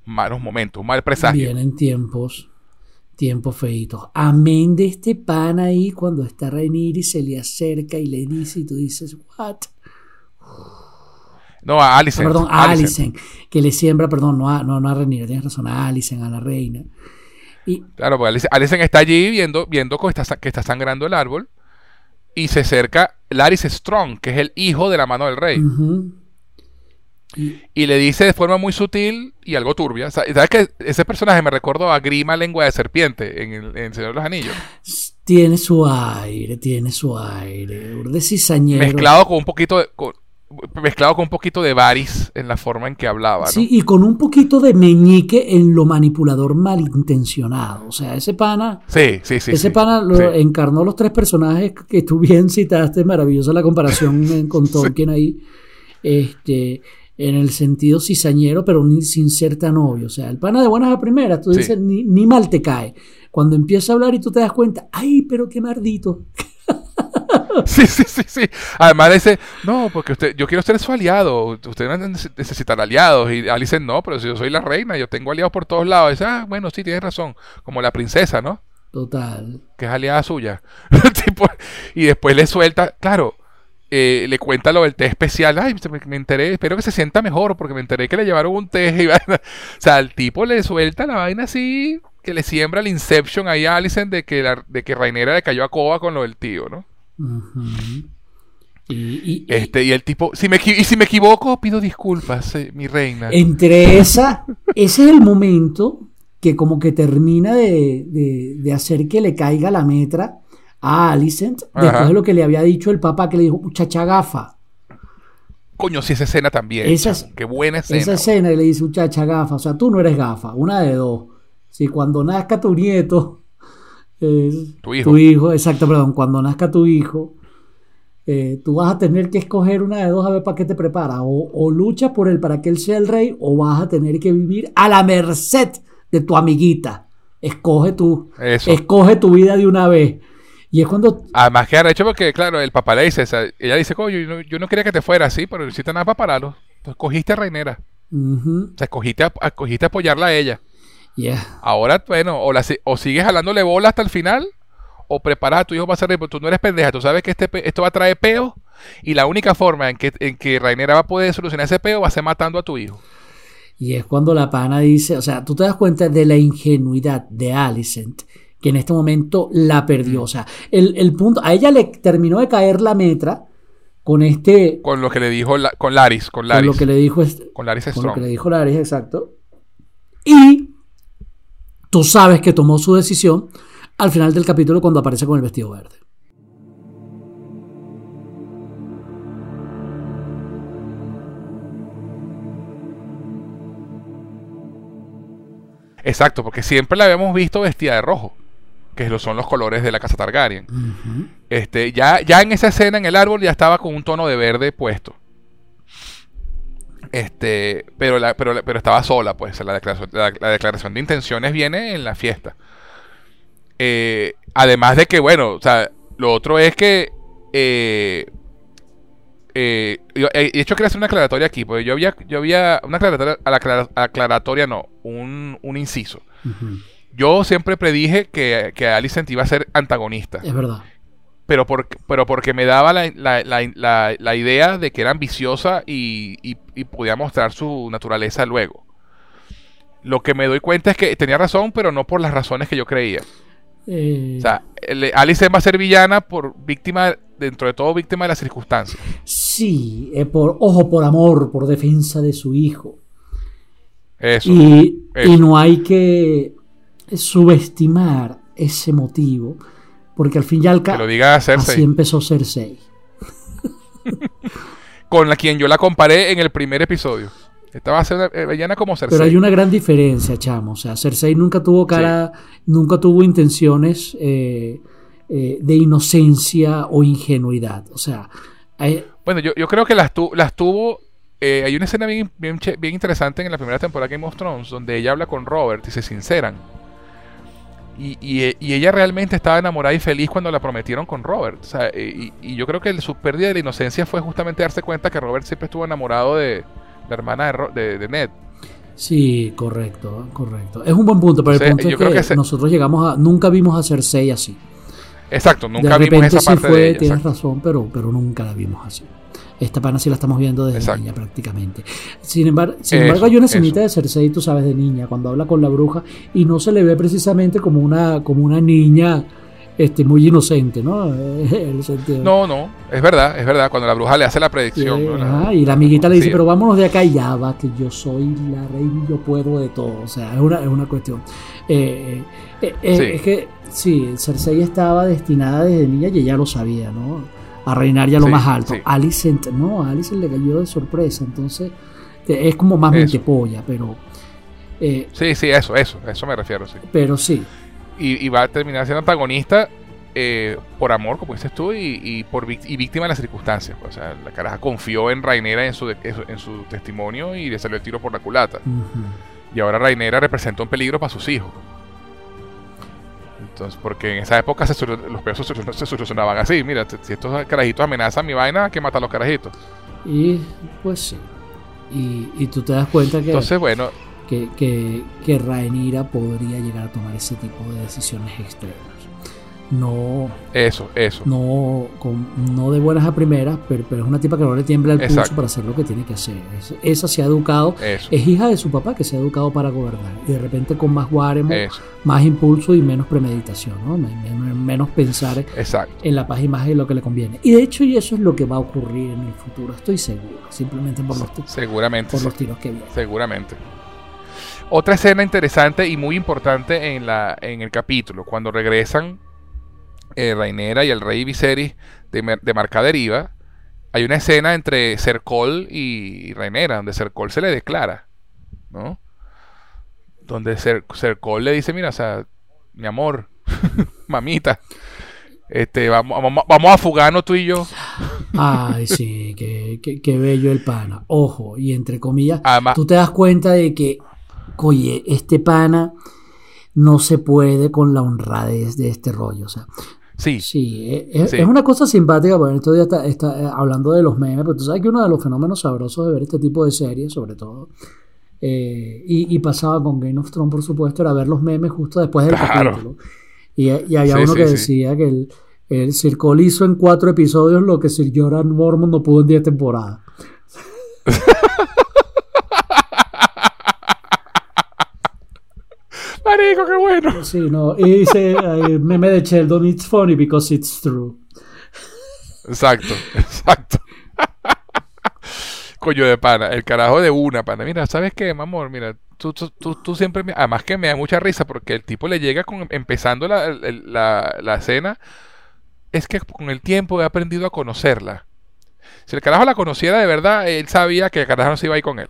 malos momentos, un mal presagio. vienen tiempos. Tiempos feitos. Amén de este pan ahí cuando está Rhaenyra y se le acerca y le dice y tú dices, ¿what? No, a Alicent. perdón, a Alicent. Alicent, que le siembra, perdón, no a, no, no a Rhaenyra, tienes razón, a Alicent, a la reina. Y Claro, porque Alicent, Alicent está allí viendo, viendo que está, que está sangrando el árbol y se acerca Larys Strong, que es el hijo de la mano del rey. y- Y le dice de forma muy sutil y algo turbia. Sa- ¿Sabes que ese personaje me recordó a Grima Lengua de Serpiente en, el, en Señor de los Anillos? tiene su aire, tiene su aire. De cizañero. Mezclado con un poquito de. con- mezclado con un poquito de Varys en la forma en que hablaba. ¿no? Sí, y con un poquito de meñique en lo manipulador malintencionado. O sea, ese pana, sí, sí, sí. ese sí. pana lo Sí. encarnó los tres personajes que tú bien citaste, maravillosa la comparación con Tolkien ahí. Este, en el sentido cizañero, pero ni, sin ser tan obvio. O sea, el pana de buenas a primeras, tú Sí. dices, ni, ni mal te cae. Cuando empieza a hablar y tú te das cuenta, ay, pero qué mardito. Sí, sí, sí, sí. Además dice, no, porque usted, yo quiero ser su aliado. Usted no neces- necesitan aliados. Y Alice no, pero si yo soy la reina, yo tengo aliados por todos lados. dice, ah, bueno, sí, tienes razón. Como la princesa, ¿no? Total. que es aliada suya. Tipo, y después le suelta, claro, eh, le cuenta lo del té especial. Ay, me, enteré, espero que se sienta mejor porque me enteré que le llevaron un té. y vaina. O sea, el tipo le suelta la vaina así, que le siembra el Inception ahí a Alicent de que, la, de que Rainera le cayó a coba con lo del tío, ¿no? Y, y- y- Este, y el tipo, si me, y si me equivoco, pido disculpas, eh, mi reina. Entre esa, ese es el momento que como que termina de, de- de hacer que le caiga la metra a Alicent después de lo que le había dicho el papá que le dijo, muchacha gafa. Coño, sí, esa escena también. Esa Qué buena escena. Esa escena y le dice, muchacha gafa, o sea, tú no eres gafa, una de dos. Si cuando nazca tu nieto, eh, Tu hijo. tu hijo, exacto, perdón, cuando nazca tu hijo, eh, tú vas a tener que escoger una de dos a ver para qué te preparas. O, o luchas por él para que él sea el rey, o vas a tener que vivir a la merced de tu amiguita. Escoge tú, Eso. escoge tu vida de una vez. Y es cuando Además que hecho porque, claro, el papá le dice, o sea, ella dice, coño, yo no, yo no quería que te fuera así, pero no hiciste nada para pararlo. Entonces cogiste a Reinera. Ujú, O sea, escogiste, escogiste apoyarla a ella. Yeah. Ahora, bueno, o, la, si- o sigues jalándole bola hasta el final, o preparas a tu hijo para ser tú no eres pendeja, tú sabes que este, esto va a traer peo, y la única forma en que, en que Rhaenyra va a poder solucionar ese peo va a ser matando a tu hijo. Y es cuando la pana dice, o sea, tú te das cuenta de la ingenuidad de Alicent, que en este momento la Mm. perdió. O sea, el, el punto, a ella le terminó de caer la metra con este, Con lo que le dijo la- con Laris, con con Laris, lo que le dijo este- con Laris con lo Strong. que le dijo Laris, exacto. Y tú sabes que tomó su decisión al final del capítulo cuando aparece con el vestido verde. Exacto, porque siempre la habíamos visto vestida de rojo, que son los colores de la casa Targaryen. Este, ya, ya en esa escena en el árbol ya estaba con un tono de verde puesto. Este, pero, la- pero, la- pero estaba sola, pues. La declaración, la- la declaración de intenciones viene en la fiesta. Eh, además de que, bueno, o sea, lo otro es que. Eh, eh, yo- eh, de hecho, quería hacer una aclaratoria aquí, porque yo había, yo había una aclaratoria, a la aclara- aclaratoria no, un, un inciso. Yo siempre predije que, que Alicent iba a ser antagonista Es verdad. Pero, por- pero porque me daba la, la- la- la- la idea de que era ambiciosa y, y- y podía mostrar su naturaleza luego. Lo que me doy cuenta es que tenía razón, pero no por las razones que yo creía. Eh, O sea, Alicent va a ser villana por víctima, dentro de todo, víctima de las circunstancias. sí, eh, por, ojo, por amor, por defensa de su hijo. Eso. Y, eso. y no hay que subestimar ese motivo, porque al fin y al cabo así empezó Cersei. con la quien yo la comparé en el primer episodio. Esta va a ser eh, como Cersei. Pero hay una gran diferencia, chamo. O sea, Cersei nunca tuvo cara, nunca tuvo intenciones eh, eh, de inocencia o ingenuidad. O sea, hay- Bueno, yo, yo creo que las, tu- las tuvo. eh, hay una escena bien, bien, bien interesante en la primera temporada de Game of Thrones donde ella habla con Robert y se sinceran. Y, y, eh, y ella realmente estaba enamorada y feliz cuando la prometieron con Robert. O sea, y, y yo creo que el- su pérdida de la inocencia fue justamente darse cuenta que Robert siempre estuvo enamorado de la hermana de, Ro- de- de Ned. sí, correcto, correcto. Es un buen punto, pero O sea, el punto yo es creo que, que se- nosotros llegamos a, nunca vimos a Cersei así. Exacto, nunca de vimos repente esa sí parte fue, de ella. tienes exacto. razón, pero, pero nunca la vimos así. Esta pana sí la estamos viendo desde Exacto. niña prácticamente. Sin, embargo, sin Eso, embargo, hay una escenita de Cersei, tú sabes, de niña, cuando habla con la bruja y no se le ve precisamente como una, como una niña este, muy inocente, ¿no? El sentido- No, no, es verdad, es verdad. Cuando la bruja le hace la predicción. Y la amiguita le dice, Sí. pero vámonos de acá y ya va, que yo soy la reina y yo puedo de todo. O sea, es una, es una cuestión. Eh, eh, eh, Sí. Es que sí, Cersei estaba destinada desde niña y ella lo sabía, ¿no? A reinar ya lo Sí, más alto. sí. Alicent, no, a Alicent le cayó de sorpresa, entonces te- es como más mentepolla, pero, eh, Sí, sí, eso, eso, eso me refiero, sí. pero sí. y, y va a terminar siendo antagonista eh, por amor, como dices tú, y, y por y víctima de las circunstancias. pues, o sea, la caraja confió en Rainera en su, de- en su- testimonio y le salió el tiro por la culata. Y ahora Rainera representa un peligro para sus hijos. Entonces, porque en esa época se los peos se, solu- se solucionaban así. Mira, si estos carajitos amenazan mi vaina, hay que matar a los carajitos. Y pues sí. Y, y tú te das cuenta que, Entonces, bueno, que, que, que Rhaenyra podría llegar a tomar ese tipo de decisiones extremas. No, eso, eso. no, con- no de buenas a primeras, pero, pero es una tipa que no le tiembla el pulso para hacer lo que tiene que hacer. Es- esa se ha educado, Eso, es hija de su papá que se ha educado para gobernar. Y de repente con más guáremo, eso, más impulso y menos premeditación, ¿no? Men- men- menos pensar exacto. en la paz y más en lo que le conviene. Y de hecho, y eso es lo que va a ocurrir en el futuro, estoy seguro, simplemente por los, Seguramente. por sí. los tiros que vienen. Seguramente. Otra escena interesante y muy importante en, la, en el capítulo, cuando regresan eh, Rainera y el rey Viserys de, de Marcaderiva, hay una escena entre Cercol y Rainera, donde Cercol se le declara, ¿no? Donde Cer- Cercol le dice, mira, o sea, mi amor, mamita, este, vamos, vamos, vamos a fugarnos tú y yo. Ay, sí, qué, qué- qué bello el pana. Ojo, y entre comillas, Además- tú te das cuenta de que, oye, este pana no se puede con la honradez de este rollo. O sea, Sí, sí, es, es- Sí. es una cosa simpática, porque estos días está, está, eh, hablando de los memes, pero tú sabes que uno de los fenómenos sabrosos de ver este tipo de series, sobre todo, eh, y, y pasaba con Game of Thrones, por supuesto, era ver los memes justo después del Claro. capítulo. Y, y había Sí, uno que decía que el, el Sir Cole hizo en cuatro episodios lo que Sir Jordan Mormon no pudo en diez temporadas. marico, qué bueno. Sí, no. Y dice eh, meme de Sheldon, it's funny because it's true. Exacto, exacto. Coño de pana, el carajo de una, pana. Mira, ¿sabes qué, mi amor? Mira, tú, tú, tú, tú siempre me... Además que me da mucha risa porque el tipo le llega con empezando la, la, la cena. Es que con el tiempo he aprendido a conocerla. Si el carajo la conociera de verdad, él sabía que el carajo no se iba a ir con él.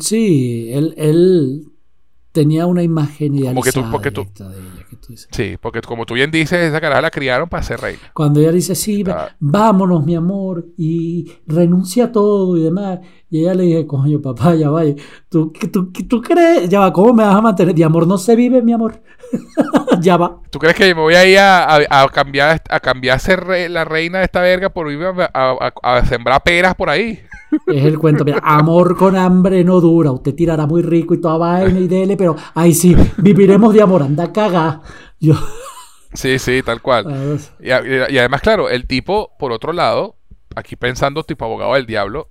Sí, él, él tenía una imagen que tú- idealizada porque tú- de ella. que tú dices. Sí, porque como tú bien dices, esa caraja la criaron para ser reina. Cuando ella dice, sí, Ah. vámonos, mi amor, y renuncia a todo y demás. Y ella le dije, coño, papá, ya vaya. ¿Tú, tú, tú crees? Ya va, ¿cómo me vas a mantener? De amor no se vive, mi amor. ya va. ¿Tú crees que me voy a ir a, a- a cambiar a cambiar a ser re- la reina de esta verga por irme a, sembrar peras por ahí? Es el cuento. Mira, amor con hambre no dura. Usted tirará muy rico y toda vaina y dele, pero ahí sí, viviremos de amor. Anda caga. Yo. Sí, sí, tal cual. Y además, claro, el tipo, por otro lado, aquí pensando tipo abogado del diablo,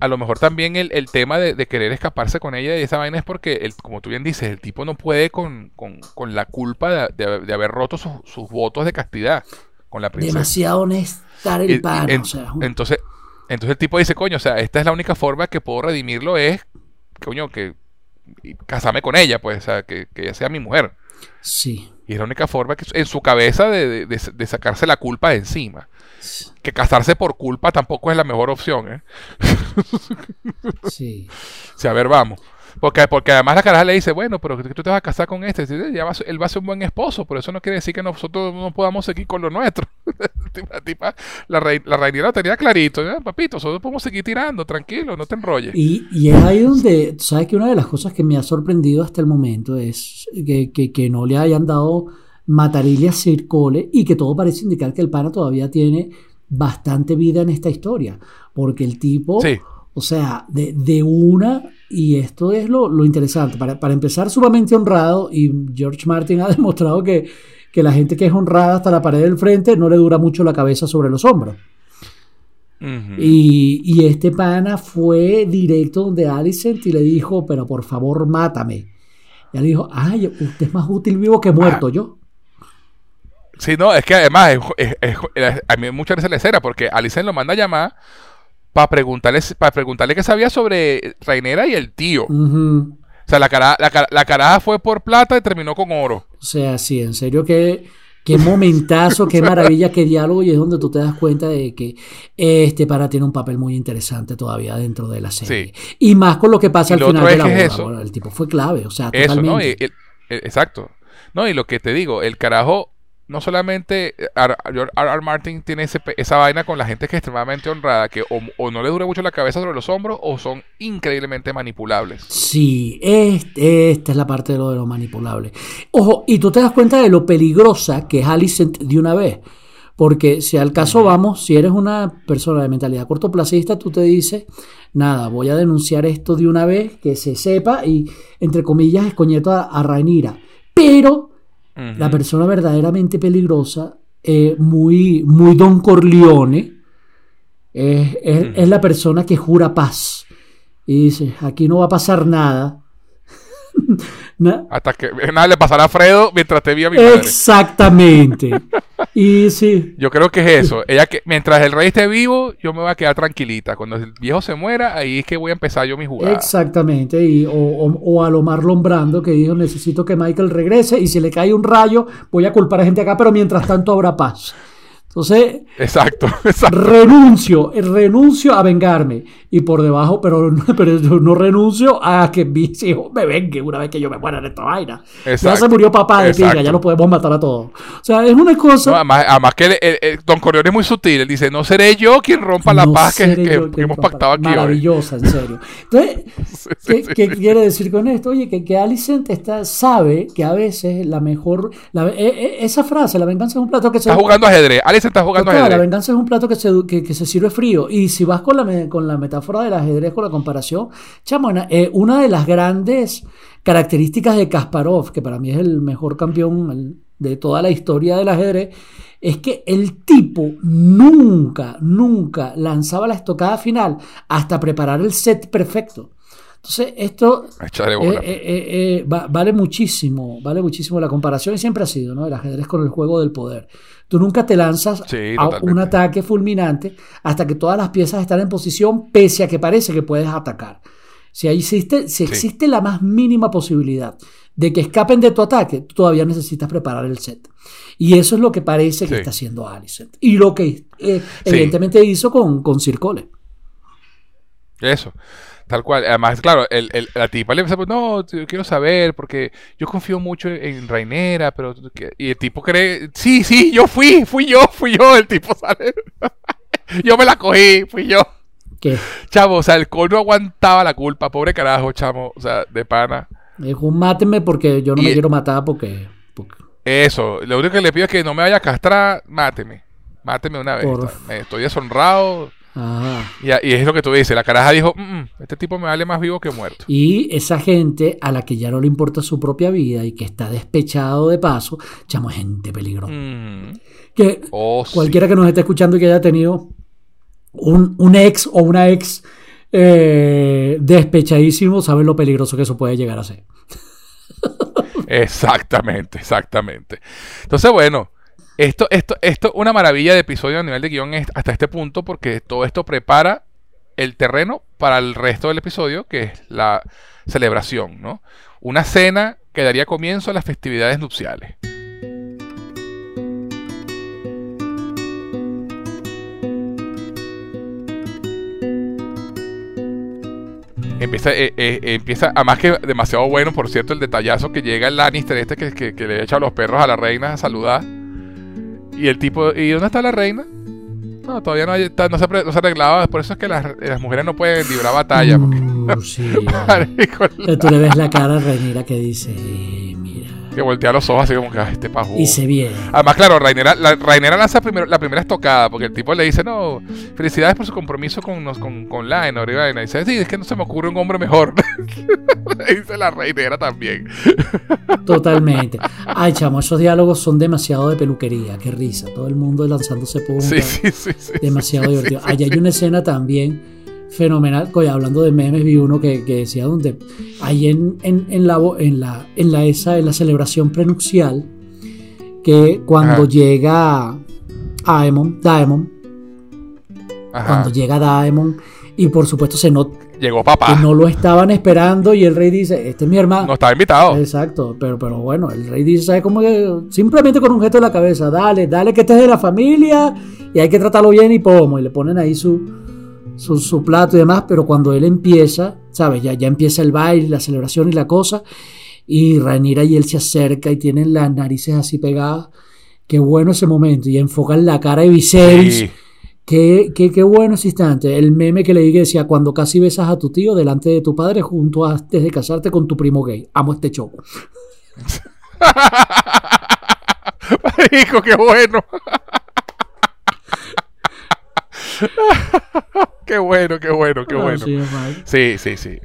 a lo mejor también el, el tema de, de querer escaparse con ella y esa vaina es porque, el, como tú bien dices, el tipo no puede con, con- con la culpa de, de- de haber roto sus, sus votos de castidad con la princesa. Demasiado honestar el pan. en- o sea, un- entonces, entonces el tipo dice, coño, o sea, esta es la única forma que puedo redimirlo es, coño, que casarme con ella, pues, o sea, que, que ella sea mi mujer. sí. Y es la única forma que en su cabeza de, de- de- de sacarse la culpa de encima. Que casarse por culpa tampoco es la mejor opción, ¿eh? Sí. Sea, a ver, vamos. Porque, porque además la caraja le dice, bueno, pero que tú te vas a casar con este. Ya va él va a ser un buen esposo, pero eso no quiere decir que nosotros no podamos seguir con lo nuestro. la, tipa, la, rey, la reinera lo tenía clarito. ¿eh? Papito, nosotros podemos seguir tirando, tranquilo, no te enrolles. Y, y es ahí donde, sabes que una de las cosas que me ha sorprendido hasta el momento es que, que- que no le hayan dado matarilla a Sir Cole y que todo parece indicar que el pana todavía tiene bastante vida en esta historia. Porque el tipo, Sí. o sea, de, de una, y esto es lo, lo interesante, para, para empezar sumamente honrado, y George Martin ha demostrado que, que la gente que es honrada hasta la pared del frente no le dura mucho la cabeza sobre los hombros. Y, y este pana fue directo donde Alicent y le dijo, pero por favor mátame. Y él dijo, ay, usted es más útil vivo que muerto, Ah. yo. Sí, no, es que además es- es- es- a mí muchas veces le cera porque Alicent lo manda a llamar para preguntarle, para preguntarle qué sabía sobre Reinera y el tío. O sea, la cara, la, la caraja fue por plata y terminó con oro. O sea, sí, en serio, qué, qué momentazo, qué maravilla, qué diálogo. Y es donde tú te das cuenta de que este pana tiene un papel muy interesante todavía dentro de la serie. Y más con lo que pasa al final de la que boda. es eso. Bueno, el tipo fue clave, o sea, Eso, ¿no? totalmente. Y- el- el- exacto. No, y lo que te digo, el carajo, no solamente R. R. R. Martin tiene ese esa vaina con la gente que es extremadamente honrada, que o, o no le dura mucho la cabeza sobre los hombros o son increíblemente manipulables. Sí, este- esta es la parte de lo de lo manipulable. Ojo, y tú te das cuenta de lo peligrosa que es Alicent de una vez. Porque si al caso vamos, si eres una persona de mentalidad cortoplacista, tú te dices, nada, voy a denunciar esto de una vez, que se sepa, y entre comillas, escoñeto a, a Rhaenyra. Pero La persona verdaderamente peligrosa, eh, muy, muy Don Corleone, es, es la persona que jura paz. Y dice, aquí no va a pasar nada Hasta que nada le pasará a Fredo mientras te vi a mi madre. Exactamente. y sí. Yo creo que es eso. Ella que mientras el rey esté vivo, yo me voy a quedar tranquilita. Cuando el viejo se muera, ahí es que voy a empezar yo mi jugada. Exactamente. Y, o, o, a lo Marlon Brando que dijo necesito que Michael regrese y si le cae un rayo, voy a culpar a gente acá, pero mientras tanto habrá paz. Entonces, exacto, renuncio, renuncio a vengarme. Y por debajo, pero, pero no renuncio a que mis hijos me vengan una vez que yo me muera en esta vaina. Ya se murió papá de pinga, ya lo podemos matar a todos. O sea, es una cosa. además, que Don Corleone es muy sutil. Él dice: No seré yo quien rompa la paz que, hemos pactado aquí. Maravillosa, en serio. Entonces, ¿qué, quiere decir con esto? Oye, que, que Alicent está, sabe que a veces la mejor. La, e, e, esa frase, la venganza es un plato que se. Está jugando ajedrez se está jugando La venganza es un plato que se, que, se sirve frío. Y si vas con la, con la metáfora del ajedrez, con la comparación, chamona, eh, una de las grandes características de Kasparov, que para mí es el mejor campeón de toda la historia del ajedrez, es que el tipo nunca, nunca lanzaba la estocada final hasta preparar el set perfecto. Entonces, esto eh, eh, vale muchísimo, vale muchísimo la comparación y siempre ha sido, ¿no? El ajedrez con el juego del poder. Tú nunca te lanzas a un ataque fulminante hasta que todas las piezas están en posición, pese a que parece que puedes atacar. Si existe, si existe la más mínima posibilidad de que escapen de tu ataque, tú todavía necesitas preparar el set. Y eso es lo que parece que está haciendo Alicent. Y lo que eh, evidentemente hizo con, con Circole. Eso. Tal cual. Además, claro, el, el, la tipa le dice, no, yo quiero saber, porque yo confío mucho en Rainera, pero... Y el tipo cree, sí, sí, yo fui, fui yo, fui yo, el tipo sale. yo me la cogí, fui yo. ¿Qué? Chavo, o sea, el no aguantaba la culpa, pobre carajo, chamo, o sea, de pana. Dijo, máteme porque yo no me quiero matar porque, Eso, lo único que le pido es que no me vaya a castrar, máteme. Máteme una vez. Estoy deshonrado y, es lo que tú dices, la caraja dijo, mm, mm, este tipo me vale más vivo que muerto. Y esa gente a la que ya no le importa su propia vida y que está despechado de paso, chamo, gente peligrosa. Mm. Que oh, cualquiera que nos esté escuchando y que haya tenido un, ex o una ex eh, despechadísimo, sabe lo peligroso que eso puede llegar a ser. exactamente, exactamente. Entonces, bueno. Esto, esto, esto, una maravilla de episodio a nivel de guion hasta este punto, porque todo esto prepara el terreno para el resto del episodio, que es la celebración, ¿no? Una cena que daría comienzo a las festividades nupciales. Empieza, eh, eh, empieza, además que demasiado bueno, por cierto, el detallazo que llega el Lannister este que, que, que le echa los perros a la reina a saludar. Y el tipo, ¿y dónde está la reina? No, todavía no, hay, no, se, no se arreglaba. Por eso es que las, las mujeres no pueden librar batalla. Uh, sí, tú le ves la cara a Renira que dice, que voltea los ojos así como que este pajú. Y se viene. Además, claro, Rainera, la, Rainera lanza primero, la primera estocada, porque el tipo le dice, no, felicidades por su compromiso con, nos, con, con Laenor. Y dice, sí, es que no se me ocurre un hombre mejor. dice la Rainera también. Totalmente. Ay, chamo, esos diálogos son demasiado de peluquería, qué risa. Todo el mundo lanzándose. Sí, sí, sí, sí. Demasiado divertido. Allá hay una escena también fenomenal. Oye, hablando de memes, vi uno que, decía donde ahí en, en, la, en, la, en, la, esa, en la celebración prenupcial, que cuando llega Daemon, Daemon cuando llega Daemon, y por supuesto se nota Llegó papá. Que no lo estaban esperando y el rey dice, este es mi hermano. No estaba invitado. Exacto, pero, pero bueno, el rey dice, ¿sabes cómo que? Simplemente con un gesto de la cabeza, dale, dale que este es de la familia y hay que tratarlo bien y pomo. Y le ponen ahí su, su, plato y demás, pero cuando él empieza, ¿sabes? Ya, ya empieza el baile, la celebración y la cosa, y Rhaenyra y él se acerca y tienen las narices así pegadas. Qué bueno ese momento, y enfocan la cara de Viserys. Qué, qué, bueno ese instante. El meme que le dije decía, cuando casi besas a tu tío delante de tu padre junto antes de casarte con tu primo gay. Amo este choco. Hijo, qué bueno. qué bueno, qué bueno, qué ah, bueno. Sí, sí, sí.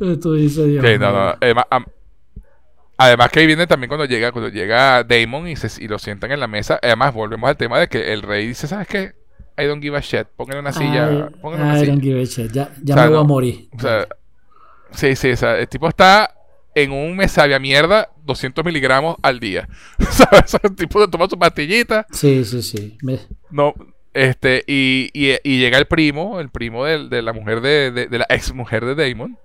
Además, que ahí viene también cuando llega, cuando llega Damon y, se, y lo sientan en la mesa. Además, volvemos al tema de que el rey dice, ¿sabes qué? I don't give a shit. Pónganle una silla. I, una I don't give a shit. Ya, ya me voy a morir. O sea, sí, sí. O sea, el tipo está en un me sabe a mierda 200 miligramos al día. ¿Sabes? El tipo se toma su pastillita. Sí, sí, sí. Me- No, este, y, y- y llega el primo, el primo del- de, la mujer de, de- de la ex mujer de Damon,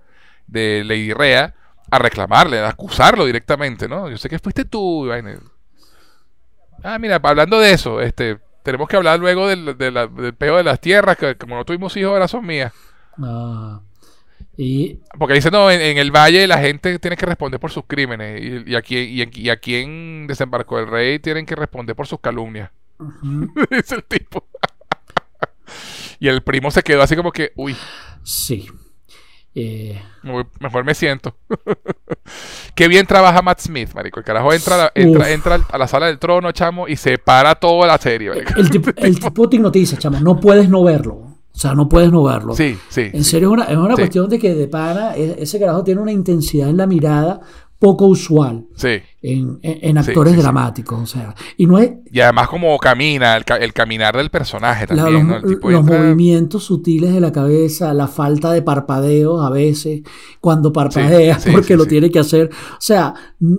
de Lady Rea, a reclamarle, a acusarlo directamente, ¿no? Yo sé que fuiste tú, vaina. Ah, mira, hablando de eso, este, tenemos que hablar luego del, de la- del peo de las tierras, que como no tuvimos hijos, ahora son mías. ah, y Porque dice, no, en, en el valle la gente tiene que responder por sus crímenes, y, y aquí, y, y aquí en Desembarco del Rey tienen que responder por sus calumnias. Dice el tipo. y el primo se quedó así como que, uy, sí. Eh, mejor me siento. Qué bien trabaja Matt Smith, marico. El carajo entra, a la- entra, entra a la sala del trono, chamo, y se para toda la serie, marico. el, tipo, el tipo te hipnotiza, chamo. No puedes no verlo. O sea, no puedes no verlo. Sí, sí. En sí. serio, es una, es una Sí. cuestión de que de pana, e- ese carajo tiene una intensidad en la mirada poco usual Sí. en, en- actores sí, sí. dramáticos. O sea, y no es Y además como camina, el, ca- el caminar del personaje también, los, ¿no? El tipo los entra- movimientos sutiles de la cabeza, la falta de parpadeos a veces, cuando parpadea, porque lo tiene que hacer. O sea,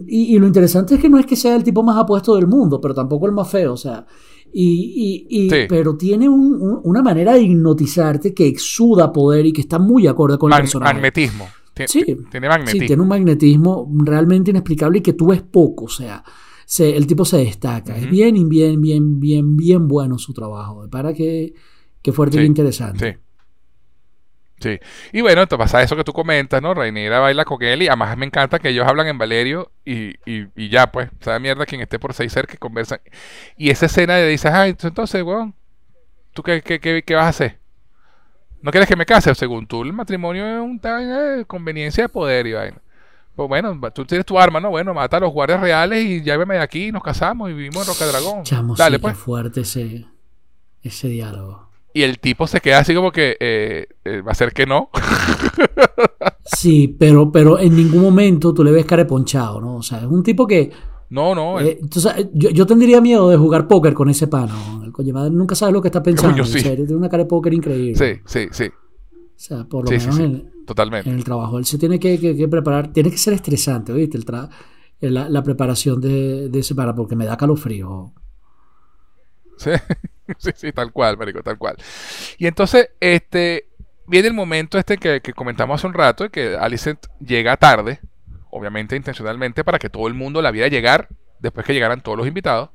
y, y lo interesante es que no es que sea el tipo más apuesto del mundo, pero tampoco el más feo. O sea, y, y- y- Sí. pero tiene un- un- una manera de hipnotizarte que exuda poder y que está muy acorde con el personaje. magnetismo. Sí. Tiene magnetismo. Sí, tiene un magnetismo realmente inexplicable y que tú ves poco. O sea, se- el tipo se destaca. Es bien, bien, bien, bien, bien bueno su trabajo. Para que, que fuerte Sí, y interesante. Sí. Sí. Y bueno, entonces pasa eso que tú comentas, ¿no? Reinera baila con él y además me encanta que ellos hablan en Valerio y, y, y ya, pues, o sea, mierda quien esté por seis ser que conversan. Y esa escena de dices, ay, entonces, weón, ¿tú qué, qué, qué, qué vas a hacer? ¿No quieres que me case? Según tú, el matrimonio es un vaina de conveniencia de poder y vaina. Pues bueno, tú tienes tu arma, ¿no? Bueno, mata a los guardias reales y llévame de aquí, nos casamos y vivimos en Roca Dragón. Chamo, Dale, sí, pues. fuerte ese, ese diálogo. Y el tipo se queda así como que eh, eh, va a ser que no. Sí, pero, pero en ningún momento tú le ves careponchado, ¿no? O sea, es un tipo que. No, no. eh, tú sabes, yo, yo tendría miedo de jugar póker con ese pano. El coño nunca sabe lo que está pensando. Coño, sí. tiene una cara de póker increíble. Sí, sí, sí. O sea, por lo Sí, menos sí. en- Totalmente. en el trabajo. Él se tiene que, que- que preparar, tiene que ser estresante, ¿viste? El tra- la, la preparación de, de ese para, porque me da calofrío. Sí, sí, sí, tal cual, marico, tal cual. Y entonces, este, viene el momento este que, que comentamos hace un rato, que Alicent llega tarde, obviamente intencionalmente, para que todo el mundo la viera llegar, después que llegaran todos los invitados,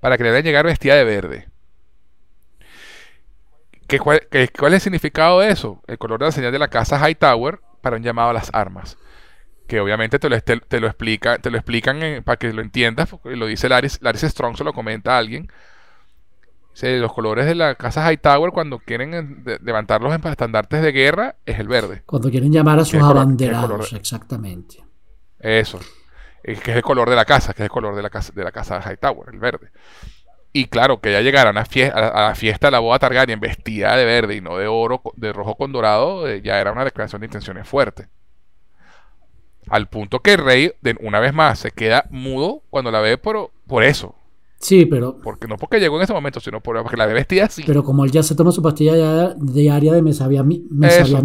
para que le vieran llegar vestida de verde. ¿Qué, cuál, es el significado de eso? El color de la señal de la casa Hightower para un llamado a las armas. Que obviamente te lo, te, te lo explica, te lo explican eh, para que lo entiendas, porque lo dice Laris, Laris Strong, se lo comenta a alguien. Dice, los colores de la casa Hightower cuando quieren eh, de- levantar los estandartes de guerra es el verde. Cuando quieren llamar a sus ¿Qué color- qué abanderados, exactamente. Eso. Que es el color de la casa, que es el color de la casa, de la casa Hightower, el verde. Y claro, que ella llegara a, una fie- a la, fiesta de la boda Targaryen vestida de verde y no de oro, de rojo con dorado, eh, ya era una declaración de intenciones fuerte. Al punto que el rey, de, una vez más, se queda mudo cuando la ve por, por eso. Sí, pero, Porque no porque llegó en ese momento, sino por- porque la ve vestida así. pero como él ya se toma su pastilla diaria de mesavia, mesavia Eso.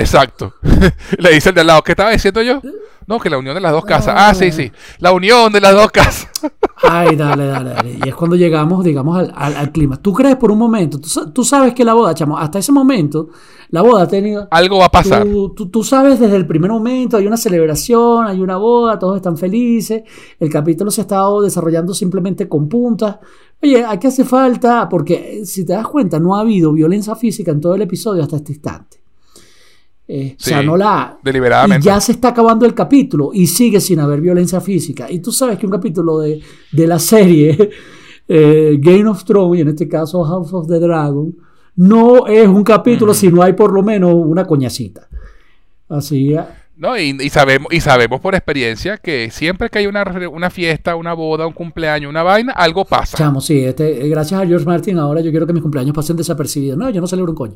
Exacto. Le dice el de al lado, ¿qué estaba diciendo yo? No, que la unión de las dos casas. Ah, sí, sí. La unión de las dos casas. Ay, dale, dale, dale. Y es cuando llegamos, digamos, al, al- al clima. ¿Tú crees por un momento? Tú, sa- tú sabes que la boda, chamo, hasta ese momento, la boda ha tenido... Algo va a pasar. Tú, tú- tú sabes desde el primer momento, hay una celebración, hay una boda, todos están felices, el capítulo se ha estado desarrollando simplemente con puntas. Oye, aquí hace falta, porque eh, si te das cuenta, no ha habido violencia física en todo el episodio hasta este instante. Eh, o sea, Sí, no la... Y ya se está acabando el capítulo y sigue sin haber violencia física. Y tú sabes que un capítulo de, de la serie eh, Game of Thrones, y en este caso House of the Dragon, no es un capítulo Ujú. si no hay por lo menos una coñacita. Así, ah, No, y, y sabemos, y sabemos por experiencia que siempre que hay una, una fiesta, una boda, un cumpleaños, una vaina, algo pasa. chamo, sí, este, eh, gracias a George Martin ahora yo quiero que mis cumpleaños pasen desapercibidos. No, yo no celebro un coño.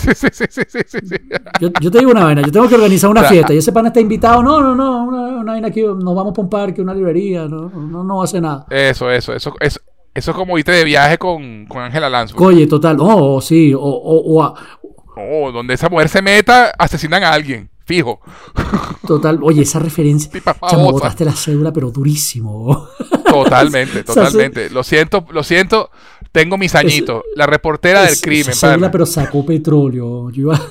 sí, sí, sí, sí, sí, sí, sí. Yo, yo te digo una vaina, yo tengo que organizar una O sea, fiesta y ese pana está invitado. No, no, no, una, una vaina aquí, nos vamos para un parque, una librería, no, no, no hace nada. Eso, eso, eso, eso, eso es como irte de viaje con, con Lansbury. Oye, total, oh, sí, o, o, o a- No, donde esa mujer se meta, asesinan a alguien, fijo. Total, oye, esa referencia. Chamo, botaste la cédula, pero durísimo. Totalmente, O sea, totalmente. Lo siento, lo siento. Tengo mis añitos. La reportera del Esa crimen, cédula, pana. pero sacó petróleo. Yo iba-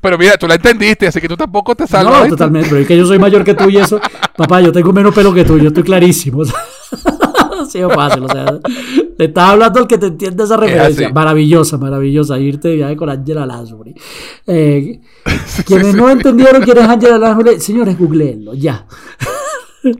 Pero mira, tú la entendiste, así que tú tampoco te salvas. No, totalmente, pero es que yo soy mayor que tú y eso. Papá, yo tengo menos pelo que tú, yo estoy clarísimo. Es fácil, o sea, le estás hablando al que te entiende esa referencia. Maravillosa, maravillosa. Irte de viaje con Angela Lansbury. Eh, quienes no entendieron quién es Angela Lansbury, señores, googleenlo, ya.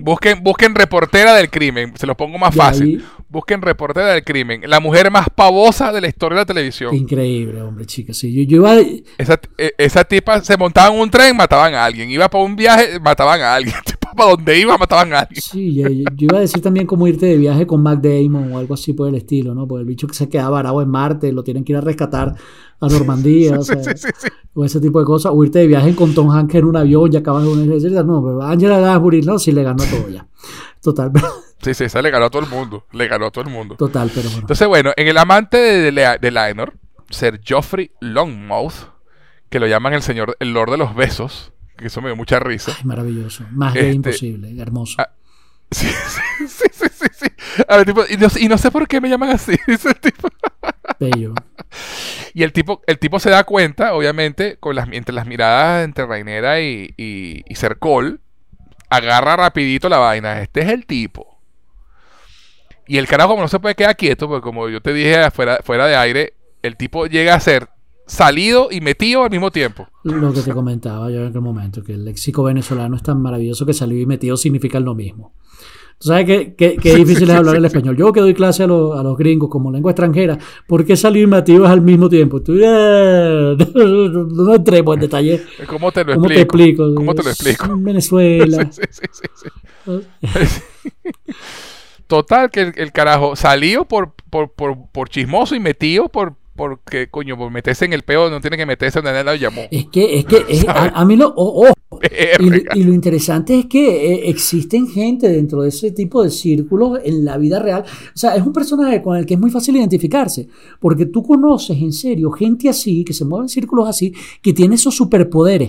Busquen, busquen reportera del crimen. Se los pongo más fácil. ahí. Busquen reportera del crimen. La mujer más pavosa de la historia de la televisión. Increíble, hombre, chicas. Sí, yo, yo iba. Esa, eh, esa tipa se montaba en un tren, mataban a alguien. Iba para un viaje, mataban a alguien. Para donde iba, mataban a alguien. Sí, yo, iba a decir también como irte de viaje con Mac Damon o algo así por el estilo, ¿no? Porque el bicho que se queda varado en Marte, lo tienen que ir a rescatar a Normandía, o Sí, sea, sí, sí, o ese tipo de cosas, o irte de viaje con Tom Hanks en un avión y acabas de una. No, pero Angela Lansbury, no, sí le ganó a todo ya. Total, Sí, sí, esa le ganó a todo el mundo. Le ganó a todo el mundo. total, pero bueno. Entonces, bueno, en el amante de, de, de Laenor, Sir Geoffrey Longmouth, que lo llaman el señor, el Lord de los Besos, que eso me dio mucha risa. Ay, maravilloso. Más gay Este- imposible, hermoso. Ah, Sí, sí, sí, sí, sí, sí. A ver, tipo, y, no, y no sé por qué me llaman así, dice el tipo. Bello. Y el tipo, el tipo se da cuenta, obviamente, con las, entre las miradas entre Rainera y, y, y Cercol, agarra rapidito la vaina. Este es el tipo. Y el carajo como no se puede quedar quieto, porque como yo te dije fuera, fuera de aire, el tipo llega a ser salido y metido al mismo tiempo. Lo que te comentaba yo en aquel momento, que el léxico venezolano es tan maravilloso que salió y metido significan lo mismo. Tú sabes que, que- que difícil es hablar el español. Yo que doy clase a, los- a los gringos como lengua extranjera, ¿por qué salir y metido es al mismo tiempo? Tú, eh, no entremos en detalle. ¿Cómo te lo ¿Cómo te explico? explico? ¿Cómo te lo explico? En Venezuela. Total, que el, el carajo salió por, por, por, por chismoso y metido por porque, coño, por meterse en el peo no tiene que meterse donde nadie lo llamó. Es que, es que es- a, a mí lo. oh, oh, y, lo- Verga. y lo interesante es que eh, existen gente dentro de ese tipo de círculos en la vida real. O sea, es un personaje con el que es muy fácil identificarse. Porque tú conoces en serio gente así, que se mueve en círculos así, que tiene esos superpoderes.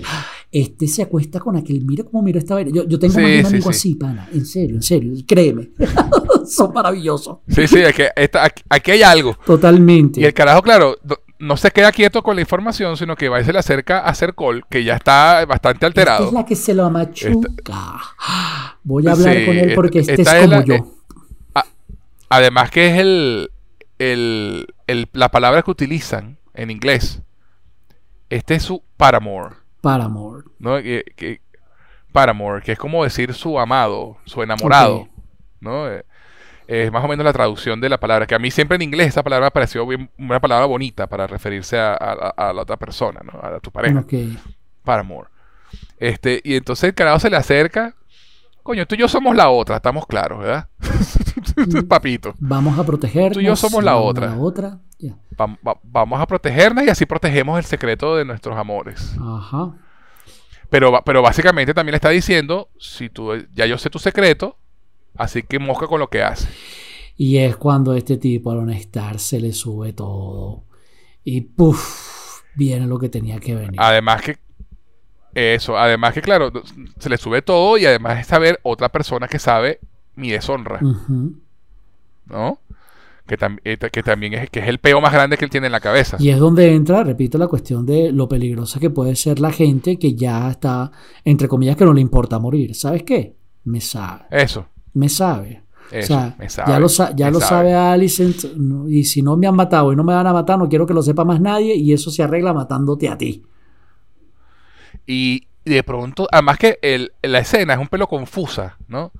Este se acuesta con aquel. Mira cómo mira esta vaina. Yo, yo tengo Sí, más de un sí, amigo sí. así, pana. En serio, en serio. Créeme. Son maravillosos. Sí, sí, es que esta- aquí, aquí hay algo. Totalmente. Y el carajo, claro, no, se queda quieto con la información, sino que va y se le acerca a hacer call, que ya está bastante Esta alterado. es la que se lo amachuca. Voy a hablar Sí, con él esta- porque este esta es es como la- yo. eh, Además que es el, el, el- la palabra que utilizan en inglés. Este es su paramour, Paramore. ¿no? Que, que- paramour, que es como decir su amado, su enamorado. ¿no? Eh, es más o menos la traducción de la palabra, que a mí siempre en inglés esa palabra me pareció bien- una palabra bonita para referirse a, a- a la otra persona, ¿no? A tu pareja. Ok. Paramore. Este, y entonces el carajo se le acerca. Coño, tú y yo somos la otra, estamos claros, ¿verdad? Papito. Vamos a protegernos. Tú y yo somos la otra. La otra. Ya. Va- va- vamos a protegernos y así protegemos el secreto de nuestros amores. Ajá. Pero, pero básicamente también le está diciendo, si tú, ya yo sé tu secreto, así que mosca con lo que hace. Y es cuando este tipo al honestar se le sube todo. Y puff, viene lo que tenía que venir. Además que, eso, además que claro, se le sube todo y además es saber otra persona que sabe mi deshonra. ¿no? Que, tam- eh, que también es, que es el peo más grande que él tiene en la cabeza. Y es donde entra, repito, la cuestión de lo peligrosa que puede ser la gente que ya está, entre comillas, que no le importa morir. ¿Sabes qué? Me sabe. Eso, Me sabe. eso, o sea, me sabe, ya lo, sa- ya lo sabe. sabe Alicent. no- y si no me han matado y no me van a matar, no quiero que lo sepa más nadie. Y eso se arregla matándote a ti. Y de pronto, además que el, la escena es un pelo confusa, ¿no?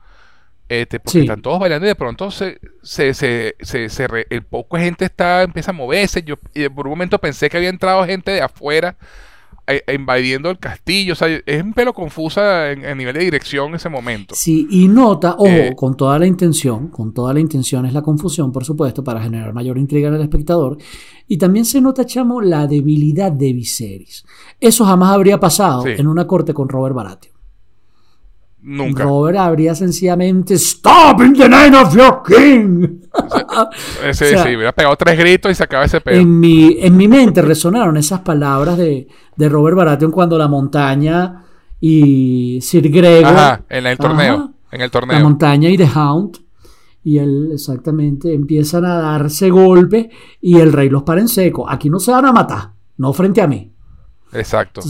Este, porque Sí. están todos bailando y de pronto se, se, se, se, se re- el poco gente está, empieza a moverse. Yo por un momento pensé que había entrado gente de afuera invadiendo el castillo. O sea, es un pelo confusa en, en nivel de dirección en ese momento. Sí, y nota, ojo, Eh, con toda la intención, con toda la intención es la confusión, por supuesto, para generar mayor intriga en el espectador. Y también se nota, chamo, la debilidad de Viserys. Eso jamás habría pasado Sí. en una corte con Robert Baratheon. Nunca. Robert habría sencillamente Stop in the name of your king. Sí, O sea, sí, hubiera pegado tres gritos y se acaba ese pedo. En mi, en mi mente resonaron esas palabras de, de Robert Baratheon cuando la montaña y Sir Gregor. Ajá, en el torneo. Ajá. En el La torneo. montaña y The Hound. Y él exactamente empiezan a darse golpes y el rey los para en seco. Aquí no se van a matar, no frente a mí. Exacto.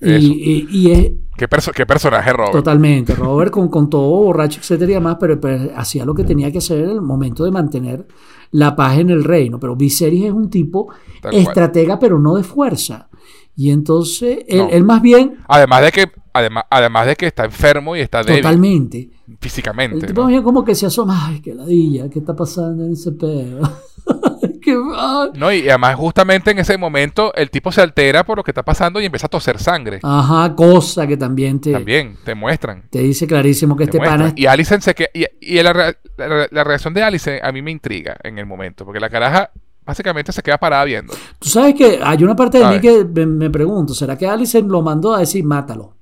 Y- y es ¿Qué, perso- qué personaje, Robert? totalmente Robert con, con todo borracho, etcétera y demás, pero, pero hacía lo que tenía que hacer en el momento de mantener la paz en el reino. Pero Viserys es un tipo Tal cual. estratega, pero no de fuerza. Y entonces él, No. él más bien, Además de que, además, además de que está enfermo y está débil totalmente. El físicamente. tipo ¿no? más bien como que se asoma, ay, qué ladilla, qué está pasando en ese pedo. Qué- ay. No, y además justamente en ese momento el tipo se altera por lo que está pasando y empieza a toser sangre. Ajá, cosa que también te, También, te muestran. te dice clarísimo que te este pana muestran. Y Alicent se que y, y la, re- la- la reacción de Alicent a mí me intriga en el momento, porque la caraja básicamente se queda parada viendo. Tú sabes que hay una parte de mí que me, me pregunto, ¿será que Alicent lo mandó a decir mátalo?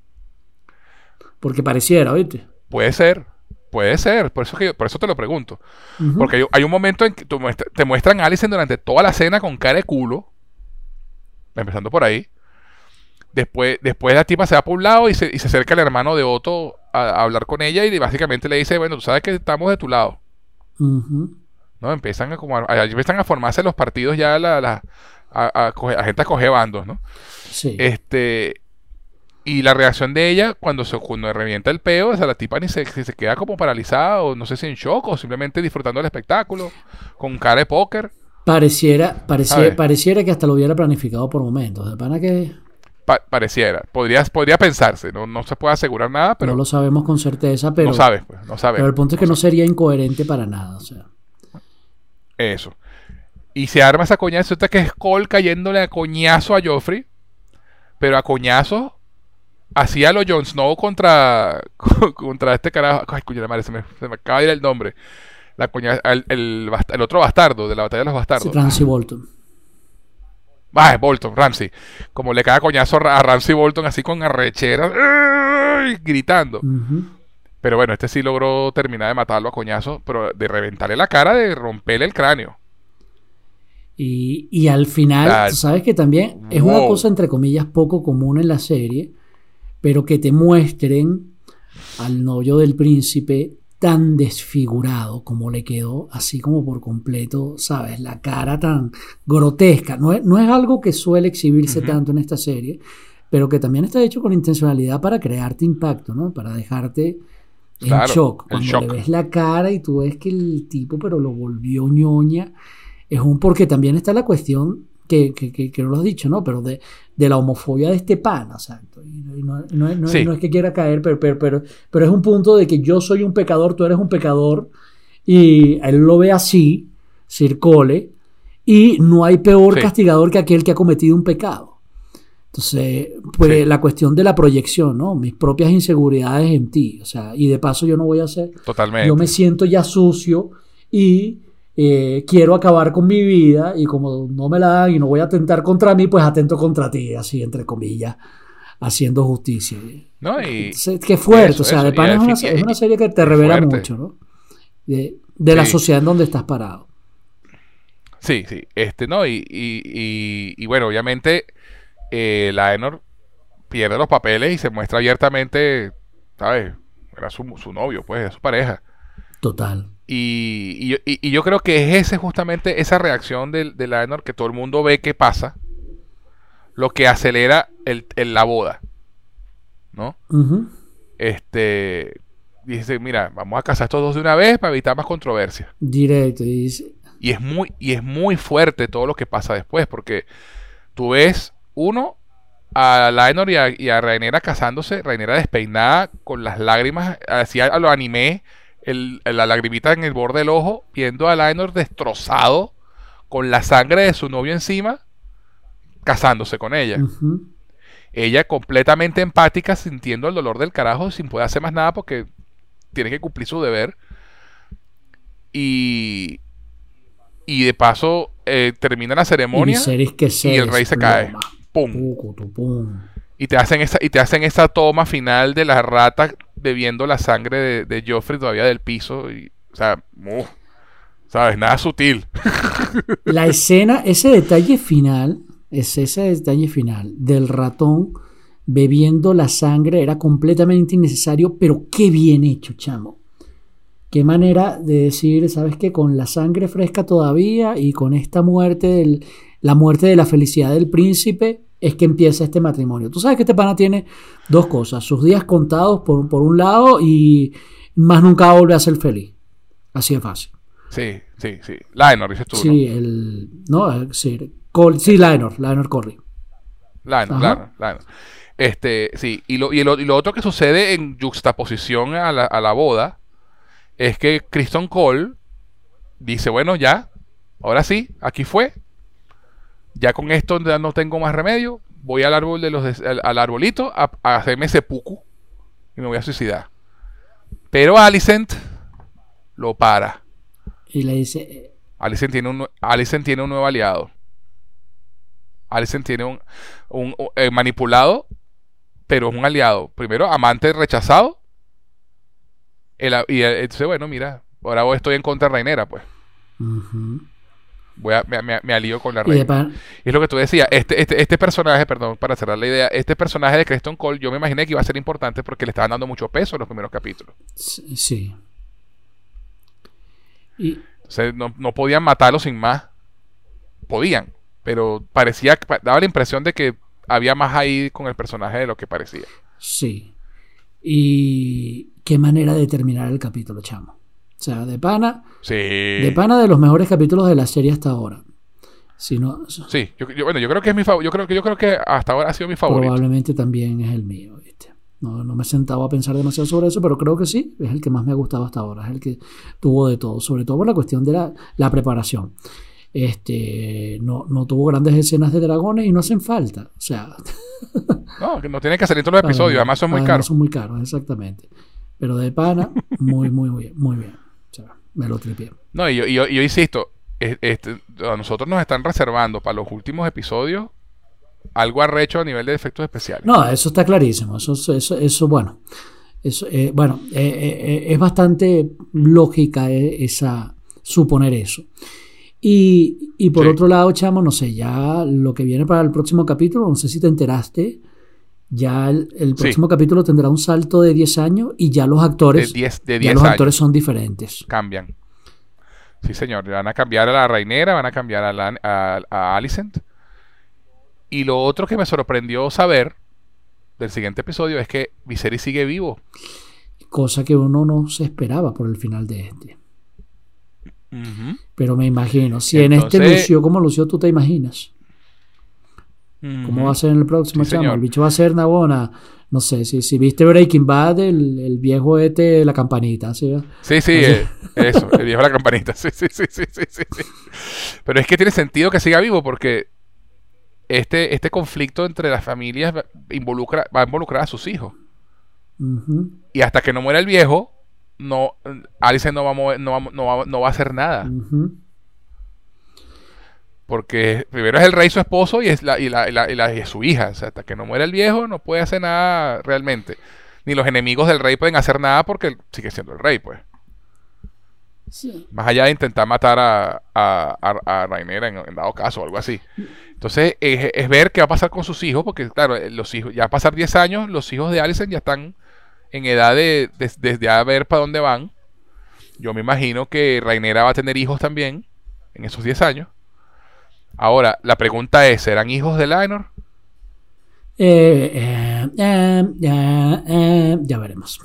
Porque pareciera, ¿oíste? Puede ser, puede ser, por eso, que yo- por eso te lo pregunto. Porque hay, hay un momento en que muestra- te muestran a Alicent durante toda la cena con cara de culo, empezando por ahí. Después, después la tipa se va por un lado y se, y se acerca el hermano de Otto a, a hablar con ella y básicamente le dice, bueno, tú sabes que estamos de tu lado. Ujú. ¿no? Empiezan a, como a, a- empiezan a formarse los partidos ya la, la- a, a coger- a gente a coger bandos, ¿no? Sí. Este y la reacción de ella cuando se cuando revienta el peo, o sea, la tipa ni se, se queda como paralizada o no sé si en shock o simplemente disfrutando del espectáculo con cara de póker. Pareciera, pareciera, pareciera que hasta lo hubiera planificado por momentos. De pana que Pa- pareciera, podría, podría pensarse, no, no se puede asegurar nada, pero no lo sabemos con certeza, pero, no sabes, pues, no sabes. pero el punto es que no sería incoherente para nada. O sea, Eso. Y se arma esa coñazo, que es Cole cayéndole a coñazo a Joffrey, pero a coñazo hacía lo Jon Snow contra, contra este carajo. Ay, la madre, se me, se me acaba de ir el nombre. La coña- el, el bast- el otro bastardo de la batalla de los bastardos. Ramsay Bolton. Ah, es Bolton, Ramsey. Como le cae coñazo a Ramsey Bolton así con arrechera, ¡ay! gritando. Pero bueno, este sí logró terminar de matarlo a coñazo, pero de reventarle la cara, de romperle el cráneo. Y, y al final, tú sabes que también es una cosa entre comillas poco común en la serie, pero que te muestren al novio del príncipe tan desfigurado como le quedó, así como por completo, ¿sabes? La cara tan grotesca. No es, no es algo que suele exhibirse tanto en esta serie, pero que también está hecho con intencionalidad para crearte impacto, ¿no? Para dejarte en Claro, shock. Cuando shock. le ves la cara y tú ves que el tipo, pero lo volvió ñoña, es un porque también está la cuestión que, que, que- que no lo has dicho, ¿no? Pero de, de la homofobia de este pana, exacto. Y no, no- no es- no es- Sí. no es que quiera caer, pero, pero, pero, pero es un punto de que yo soy un pecador, tú eres un pecador, y él lo ve así, circole, y no hay peor Sí. castigador que aquel que ha cometido un pecado. Entonces, pues Sí. la cuestión de la proyección, ¿no? Mis propias inseguridades en ti, o sea, y de paso yo no voy a hacer Totalmente. yo me siento ya sucio y eh, quiero acabar con mi vida y como no me la dan y no voy a atentar contra mí, pues atento contra ti, así entre comillas, haciendo justicia. ¿No? Y, Entonces, qué fuerte, eso, o sea, eso, de al es una, es una serie que te revela fuerte. mucho, ¿no? De, de la sociedad en donde estás parado. Sí, sí. Este, ¿no? Y, y, y, y bueno, obviamente, eh, Laenor pierde los papeles y se muestra abiertamente, ¿sabes? Era su, su novio, pues, era su pareja. Total. Y, y yo- y- y yo creo que es ese justamente esa reacción del de Laenor que todo el mundo ve que pasa, lo que acelera el, el- la boda, ¿no? Ujú. Este, dice, mira, vamos a casar estos dos de una vez para evitar más controversia. Directo. Y dice, Y es muy, y es muy fuerte todo lo que pasa después, porque tú ves, uno, a Laenor y a, y a Rhaenyra casándose, Rhaenyra despeinada, con las lágrimas, así a, a lo animé, el- la lagrimita en el borde del ojo, viendo a Laenor destrozado, con la sangre de su novio encima, casándose con ella. Ella completamente empática, sintiendo el dolor del carajo, sin poder hacer más nada porque tiene que cumplir su deber. Y, y de paso eh, termina la ceremonia Viserys que se y el rey se cae. ¡Pum! Y te hacen esa, y te hacen esa toma final de la rata bebiendo la sangre de, de Joffrey todavía del piso. Y, o sea, ¿sabes? Nada sutil. La escena, ese detalle final, es ese detalle final del ratón bebiendo la sangre era completamente innecesario, pero qué bien hecho, chamo. Qué manera de decir, ¿sabes qué? Con la sangre fresca todavía y con esta muerte, del, la muerte de la felicidad del príncipe, es que empieza este matrimonio. Tú sabes que este pana tiene dos cosas, sus días contados por, por un lado y más nunca vuelve a ser feliz. Así es fácil. Sí, sí, sí. Lionel, dices tú. Sí, el. No, sí, Col, sí Corley. Lionel, claro, Lionel. Este, sí, y lo, y, lo, y lo otro que sucede en juxtaposición a la, a la boda es que Kristen Cole dice, bueno, ya, ahora sí, aquí fue. Ya con esto ya no tengo más remedio. Voy al árbol de los al, al arbolito a, a, hacerme seppuku y me voy a suicidar. Pero Alicent lo para. Y le dice. Alicent tiene un, Alicent tiene un nuevo aliado. Alicent tiene un, un, un eh, manipulado, pero es un aliado. Primero, amante rechazado el, y entonces, bueno, mira, ahora estoy en contra de Reinera, pues. Uh -huh. Voy a, me, me, me, alío con la reina. Y, es lo que tú decías, este, este, este personaje, perdón, para cerrar la idea, este personaje de Creston Cole, yo me imaginé que iba a ser importante porque le estaban dando mucho peso en los primeros capítulos. Sí. sí. Y... Entonces, no, no podían matarlo sin más. Podían, pero parecía, daba la impresión de que había más ahí con el personaje de lo que parecía. Sí. Y qué manera de terminar el capítulo, chamo. O sea, de pana. Sí. De pana de los mejores capítulos de la serie hasta ahora. Si no, sí, yo, yo, bueno, yo creo que es mi favorito. Yo creo que yo creo que hasta ahora ha sido mi favorito. Probablemente también es el mío, ¿viste? No, no me he sentado a pensar demasiado sobre eso, pero creo que sí, es el que más me ha gustado hasta ahora, es el que tuvo de todo, sobre todo por la cuestión de la, la preparación. Este, no, no tuvo grandes escenas de dragones y no hacen falta. O sea. no, que no tienen que salir todos los episodios, además son muy además caros. Son muy caros, exactamente. Pero de pana, muy, muy, muy. Muy bien. Me lo tripié. No, y yo, y yo, insisto, este, a nosotros nos están reservando para los últimos episodios algo arrecho a nivel de efectos especiales. No, eso está clarísimo. Eso, eso, eso bueno. Eso, eh, bueno, eh, eh, es bastante lógica esa suponer eso. Y, y por sí. otro lado, chamo, no sé, ya lo que viene para el próximo capítulo, no sé si te enteraste, ya el, el próximo sí. capítulo tendrá un salto de 10 años y ya los actores, de diez, de ya los actores son diferentes. Cambian. Sí, señor. Van a cambiar a la Reinera, van a cambiar a, la, a, a Alicent. Y lo otro que me sorprendió saber del siguiente episodio es que Viserys sigue vivo. Cosa que uno no se esperaba por el final de este. Uh -huh. Pero me imagino, si Entonces, en este lució como lució, tú te imaginas. ¿Cómo va a ser en el próximo sí, chamo? El bicho va a ser Nabona. No sé, si, si viste Breaking Bad, el, el viejo este, la campanita. ¿sí? Sí, sí, eh, eso, el viejo de la campanita. Sí, sí, sí, sí, sí, sí. Pero es que tiene sentido que siga vivo porque este, este conflicto entre las familias involucra, va a involucrar a sus hijos. Uh -huh. Y hasta que no muera el viejo, no, Alice no va a, mover, no, va, no, va, no va a hacer nada. Uh -huh. Porque primero es el rey su esposo y es la, y la, y la, y la y su hija. O sea, hasta que no muera el viejo no puede hacer nada realmente. Ni los enemigos del rey pueden hacer nada porque sigue siendo el rey, pues. Sí. Más allá de intentar matar a, a, a, a Rainera en, en, dado caso o algo así. Entonces, es, es, ver qué va a pasar con sus hijos, porque claro, los hijos, ya va a pasar 10 años, los hijos de Allison ya están en edad de, de, de, de a ver para dónde van. Yo me imagino que Rainera va a tener hijos también en esos 10 años. Ahora, la pregunta es, ¿serán hijos de Laenor? Eh, eh, eh, ya veremos.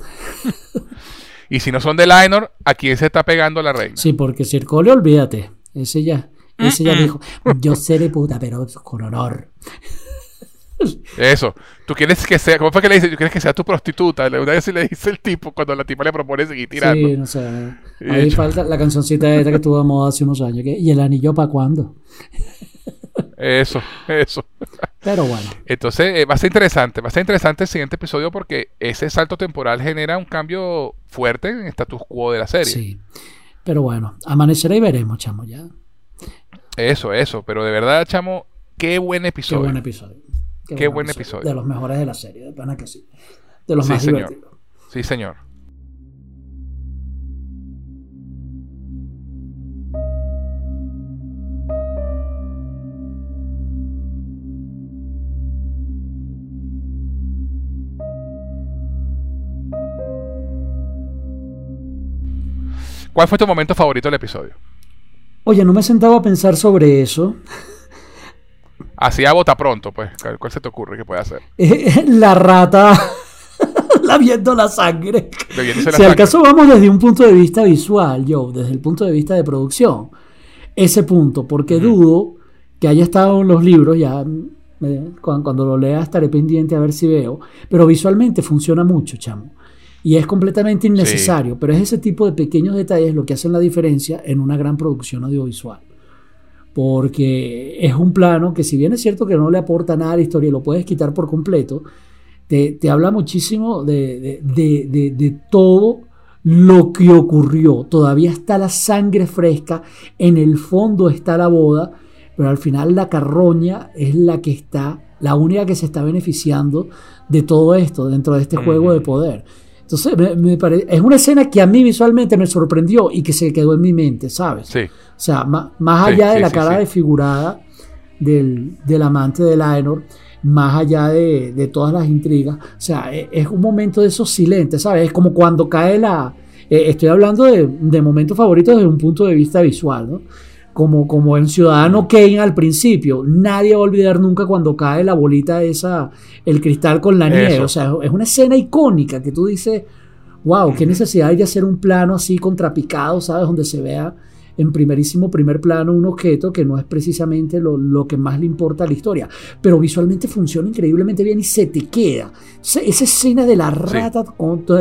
y si no son de Laenor, ¿a quién se está pegando la reina? Sí, porque Circolio, olvídate. Ese ya, ese ya dijo, yo seré puta, pero con honor. Eso. Tú quieres que sea, ¿cómo fue que le dice? Tú quieres que sea tu prostituta. Una vez le dice el tipo cuando la tipa le propone seguir tirando. Sí, no sé. Ahí hecho. falta la cancioncita esta que tuvo de moda hace unos años. ¿Y el anillo para cuándo? Eso, eso. Pero bueno. Entonces, eh, va a ser interesante. Va a ser interesante el siguiente episodio porque ese salto temporal genera un cambio fuerte en el status quo de la serie. Sí. Pero bueno, amanecerá y veremos, chamo, ya. Eso, eso. Pero de verdad, chamo, qué buen episodio. Qué buen episodio. Qué, Qué buen episodio. De los mejores de la serie, de pana que sí. De los sí, más señor. divertidos. Sí, señor. ¿Cuál fue tu momento favorito del episodio? Oye, no me he sentado a pensar sobre eso. Así a bota pronto, pues. ¿Cuál se te ocurre que puede hacer? la rata. la viendo la sangre. si al caso vamos desde un punto de vista visual, yo, desde el punto de vista de producción, ese punto, porque dudo que haya estado en los libros, ya eh, cuando, lo lea estaré pendiente a ver si veo, pero visualmente funciona mucho, chamo. Y es completamente innecesario, pero es ese tipo de pequeños detalles lo que hacen la diferencia en una gran producción audiovisual. Porque es un plano que si bien es cierto que no le aporta nada a la historia y lo puedes quitar por completo, te, habla muchísimo de, de, todo lo que ocurrió. Todavía está la sangre fresca, en el fondo está la boda, pero al final la carroña es la que está, la única que se está beneficiando de todo esto dentro de este juego de poder. Entonces, me, es una escena que a mí visualmente me sorprendió y que se quedó en mi mente, ¿sabes? Sí. O sea, más, allá de la cara desfigurada del, amante de Laenor, más allá de, todas las intrigas, o sea, e, es, un momento de esos silentes, ¿sabes? Es como cuando cae la... Eh, estoy hablando de, de momentos favoritos desde un punto de vista visual, ¿no? Como, como en Ciudadano Kane al principio. Nadie va a olvidar nunca cuando cae la bolita esa, el cristal con la nieve. O sea, es una escena icónica que tú dices, wow, qué necesidad hay de hacer un plano así contrapicado, ¿sabes? Donde se vea en primerísimo primer plano un objeto que no es precisamente lo, que más le importa a la historia, pero visualmente funciona increíblemente bien y se te queda. Esa escena de la rata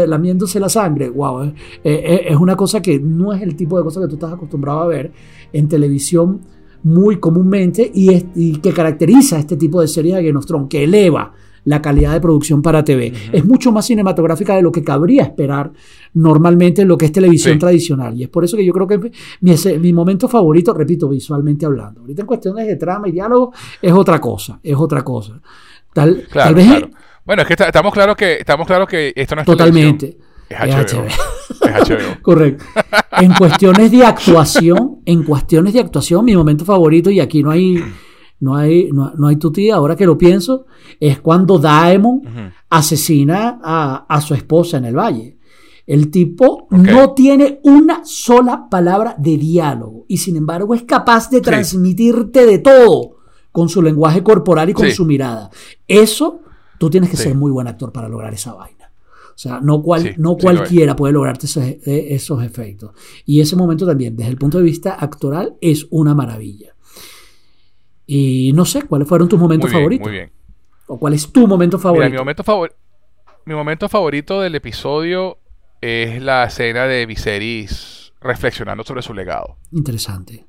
lamiéndose la sangre, wow, eh, eh, eh, es una cosa que no es el tipo de cosa que tú estás acostumbrado a ver en televisión muy comúnmente y, y que caracteriza a este tipo de series de Game of Thrones, que eleva la calidad de producción para TV. Es mucho más cinematográfica de lo que cabría esperar normalmente en lo que es televisión tradicional. Y es por eso que yo creo que mi, mi, momento favorito, repito, visualmente hablando. Ahorita en cuestiones de trama y diálogo es otra cosa, es otra cosa. Tal, tal vez Bueno, es que estamos claros que estamos claros que esto no es totalmente. Es HBO. Es HBO. Correcto. En cuestiones de actuación, en cuestiones de actuación, mi momento favorito, y aquí no hay no hay, no, hay tutía, ahora que lo pienso, es cuando Daemon asesina a, su esposa en el valle. El tipo no tiene una sola palabra de diálogo y sin embargo es capaz de transmitirte de todo con su lenguaje corporal y con su mirada. Eso, tú tienes que ser muy buen actor para lograr esa vaina. O sea, no, cual, no cualquiera puede lograrte esos, e, esos efectos. Y ese momento también, desde el punto de vista actoral, es una maravilla. Y no sé, ¿cuáles fueron tus momentos favoritos? Muy bien. ¿O cuál es tu momento favorito? mi, momento mi momento favorito del episodio es la escena de Viserys reflexionando sobre su legado. Interesante.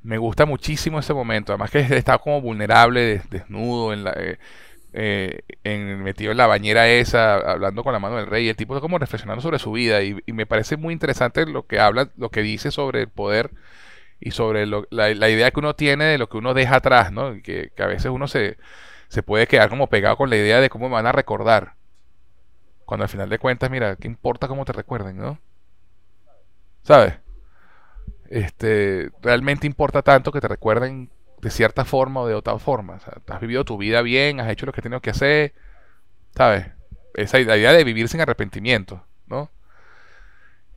Me gusta muchísimo ese momento. Además que está como vulnerable, desnudo, en la, eh, eh, metido en la bañera esa, hablando con la mano del rey. El tipo está como reflexionando sobre su vida. Y, y, me parece muy interesante lo que habla, lo que dice sobre el poder y sobre la, idea que uno tiene de lo que uno deja atrás, ¿no? Que, que a veces uno se, se, puede quedar como pegado con la idea de cómo me van a recordar. Cuando al final de cuentas, mira, ¿qué importa cómo te recuerden, no? ¿Sabes? Este, realmente importa tanto que te recuerden de cierta forma o de otra forma. O sea, has vivido tu vida bien, has hecho lo que tenido que hacer, ¿sabes? Esa idea de vivir sin arrepentimiento, ¿no?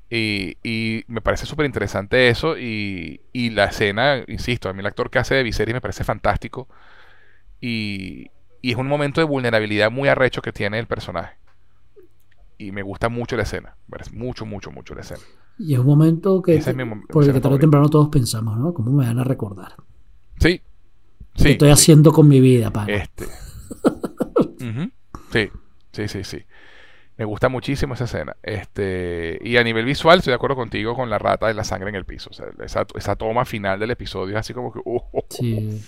Y, me parece súper interesante eso. Y, la escena, insisto, a mí el actor que hace de Viserys me parece fantástico. Y, es un momento de vulnerabilidad muy arrecho que tiene el personaje. Y me gusta mucho la escena. mucho, mucho, mucho la escena. Y es un momento que, por el que tarde o temprano todos pensamos, ¿no? ¿Cómo me van a recordar? Sí. sí ¿Qué estoy haciendo con mi vida, pa? Este. Sí, sí, sí, sí. Me gusta muchísimo esa escena. Este, y a nivel visual, estoy de acuerdo contigo con la rata de la sangre en el piso. O sea, esa, toma final del episodio es así como que. Uh, uh,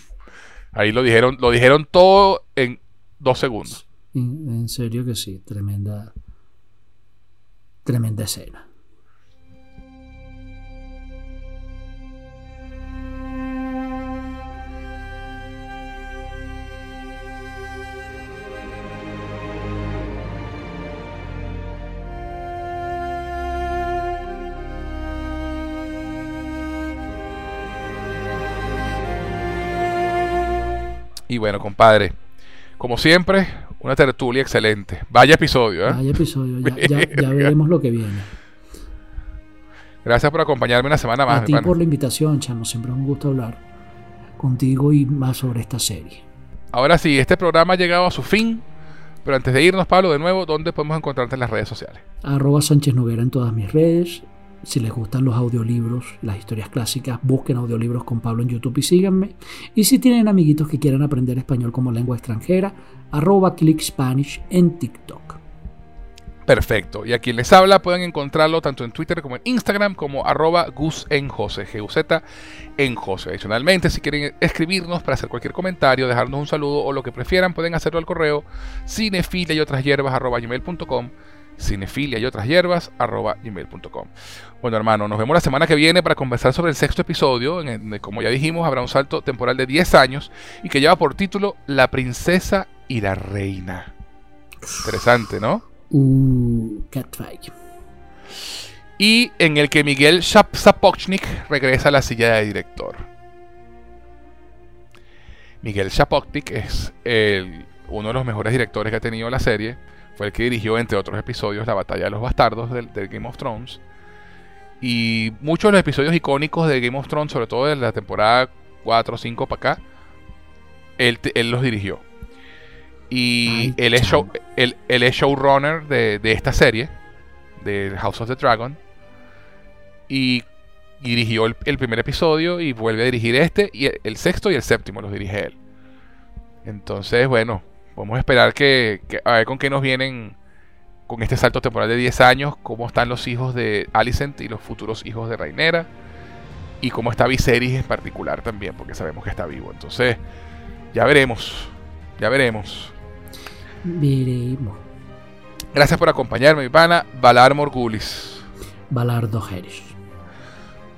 Ahí lo dijeron, lo dijeron todo en dos segundos. En serio que sí, tremenda. Tremenda escena. Bueno, compadre, como siempre, una tertulia excelente. Vaya episodio, ¿eh? Vaya episodio, ya, ya- ya veremos lo que viene. Gracias por acompañarme una semana más. A ti por la invitación, chamo, siempre es un gusto hablar contigo y más sobre esta serie. Ahora sí, este programa ha llegado a su fin. Pero antes de irnos, Pablo, de nuevo, ¿dónde podemos encontrarte en las redes sociales? Arroba Sánchez Noguera en todas mis redes. Si les gustan los audiolibros, las historias clásicas, busquen audiolibros con Pablo en YouTube y síganme. Y si tienen amiguitos que quieran aprender español como lengua extranjera, arroba Click Spanish en TikTok. Perfecto. Y a quien les habla pueden encontrarlo tanto en Twitter como en Instagram como arroba Gus en Jose, G-U-Z en Jose. Adicionalmente, si quieren escribirnos para hacer cualquier comentario, dejarnos un saludo o lo que prefieran, pueden hacerlo al correo cinefilia y otras hierbas arroba gmail.com cinefilia y otras hierbas arroba gmail.com Bueno hermano, nos vemos la semana que viene para conversar sobre el sexto episodio, en el- como ya dijimos, habrá un salto temporal de 10 años y que lleva por título La princesa y la reina. Interesante, ¿no? Uh, Catfight. y en el que Miguel Sapochnik regresa a la silla de director. Miguel Sapochnik es el- uno de los mejores directores que ha tenido la serie. Fue el que dirigió, entre otros episodios, la Batalla de los Bastardos del, del Game of Thrones. Y muchos de los episodios icónicos de Game of Thrones, sobre todo de la temporada 4 o 5 para acá, él, él los dirigió. Y Ay, él, es chamo. show, él, él es showrunner de, de esta serie, de House of the Dragon. Y dirigió el, el primer episodio y vuelve a dirigir este. Y el, el sexto y el séptimo los dirige él. Entonces, bueno, a esperar que, que- a ver con qué nos vienen con este salto temporal de 10 años, cómo están los hijos de Alicent y los futuros hijos de Rhaenyra. Y cómo está Viserys en particular también, porque sabemos que está vivo. Entonces, ya veremos. Ya veremos. Veremos. Gracias por acompañarme, mi pana. Valar Morgulis. Balardo Jerez.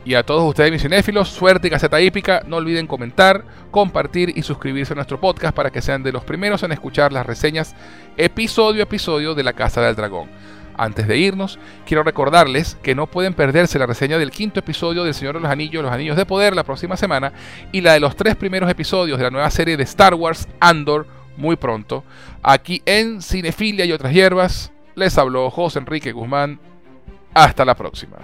Y a todos ustedes, mis cinéfilos, suerte y caseta hípica. No olviden comentar, compartir y suscribirse a nuestro podcast para que sean de los primeros en escuchar las reseñas episodio a episodio de La Casa del Dragón. Antes de irnos, quiero recordarles que no pueden perderse la reseña del quinto episodio del Señor de los Anillos, Los Anillos de Poder, la próxima semana, y la de los tres primeros episodios de la nueva serie de Star Wars, Andor, muy pronto. Aquí en Cinefilia y otras hierbas, les habló José Enrique Guzmán. Hasta la próxima.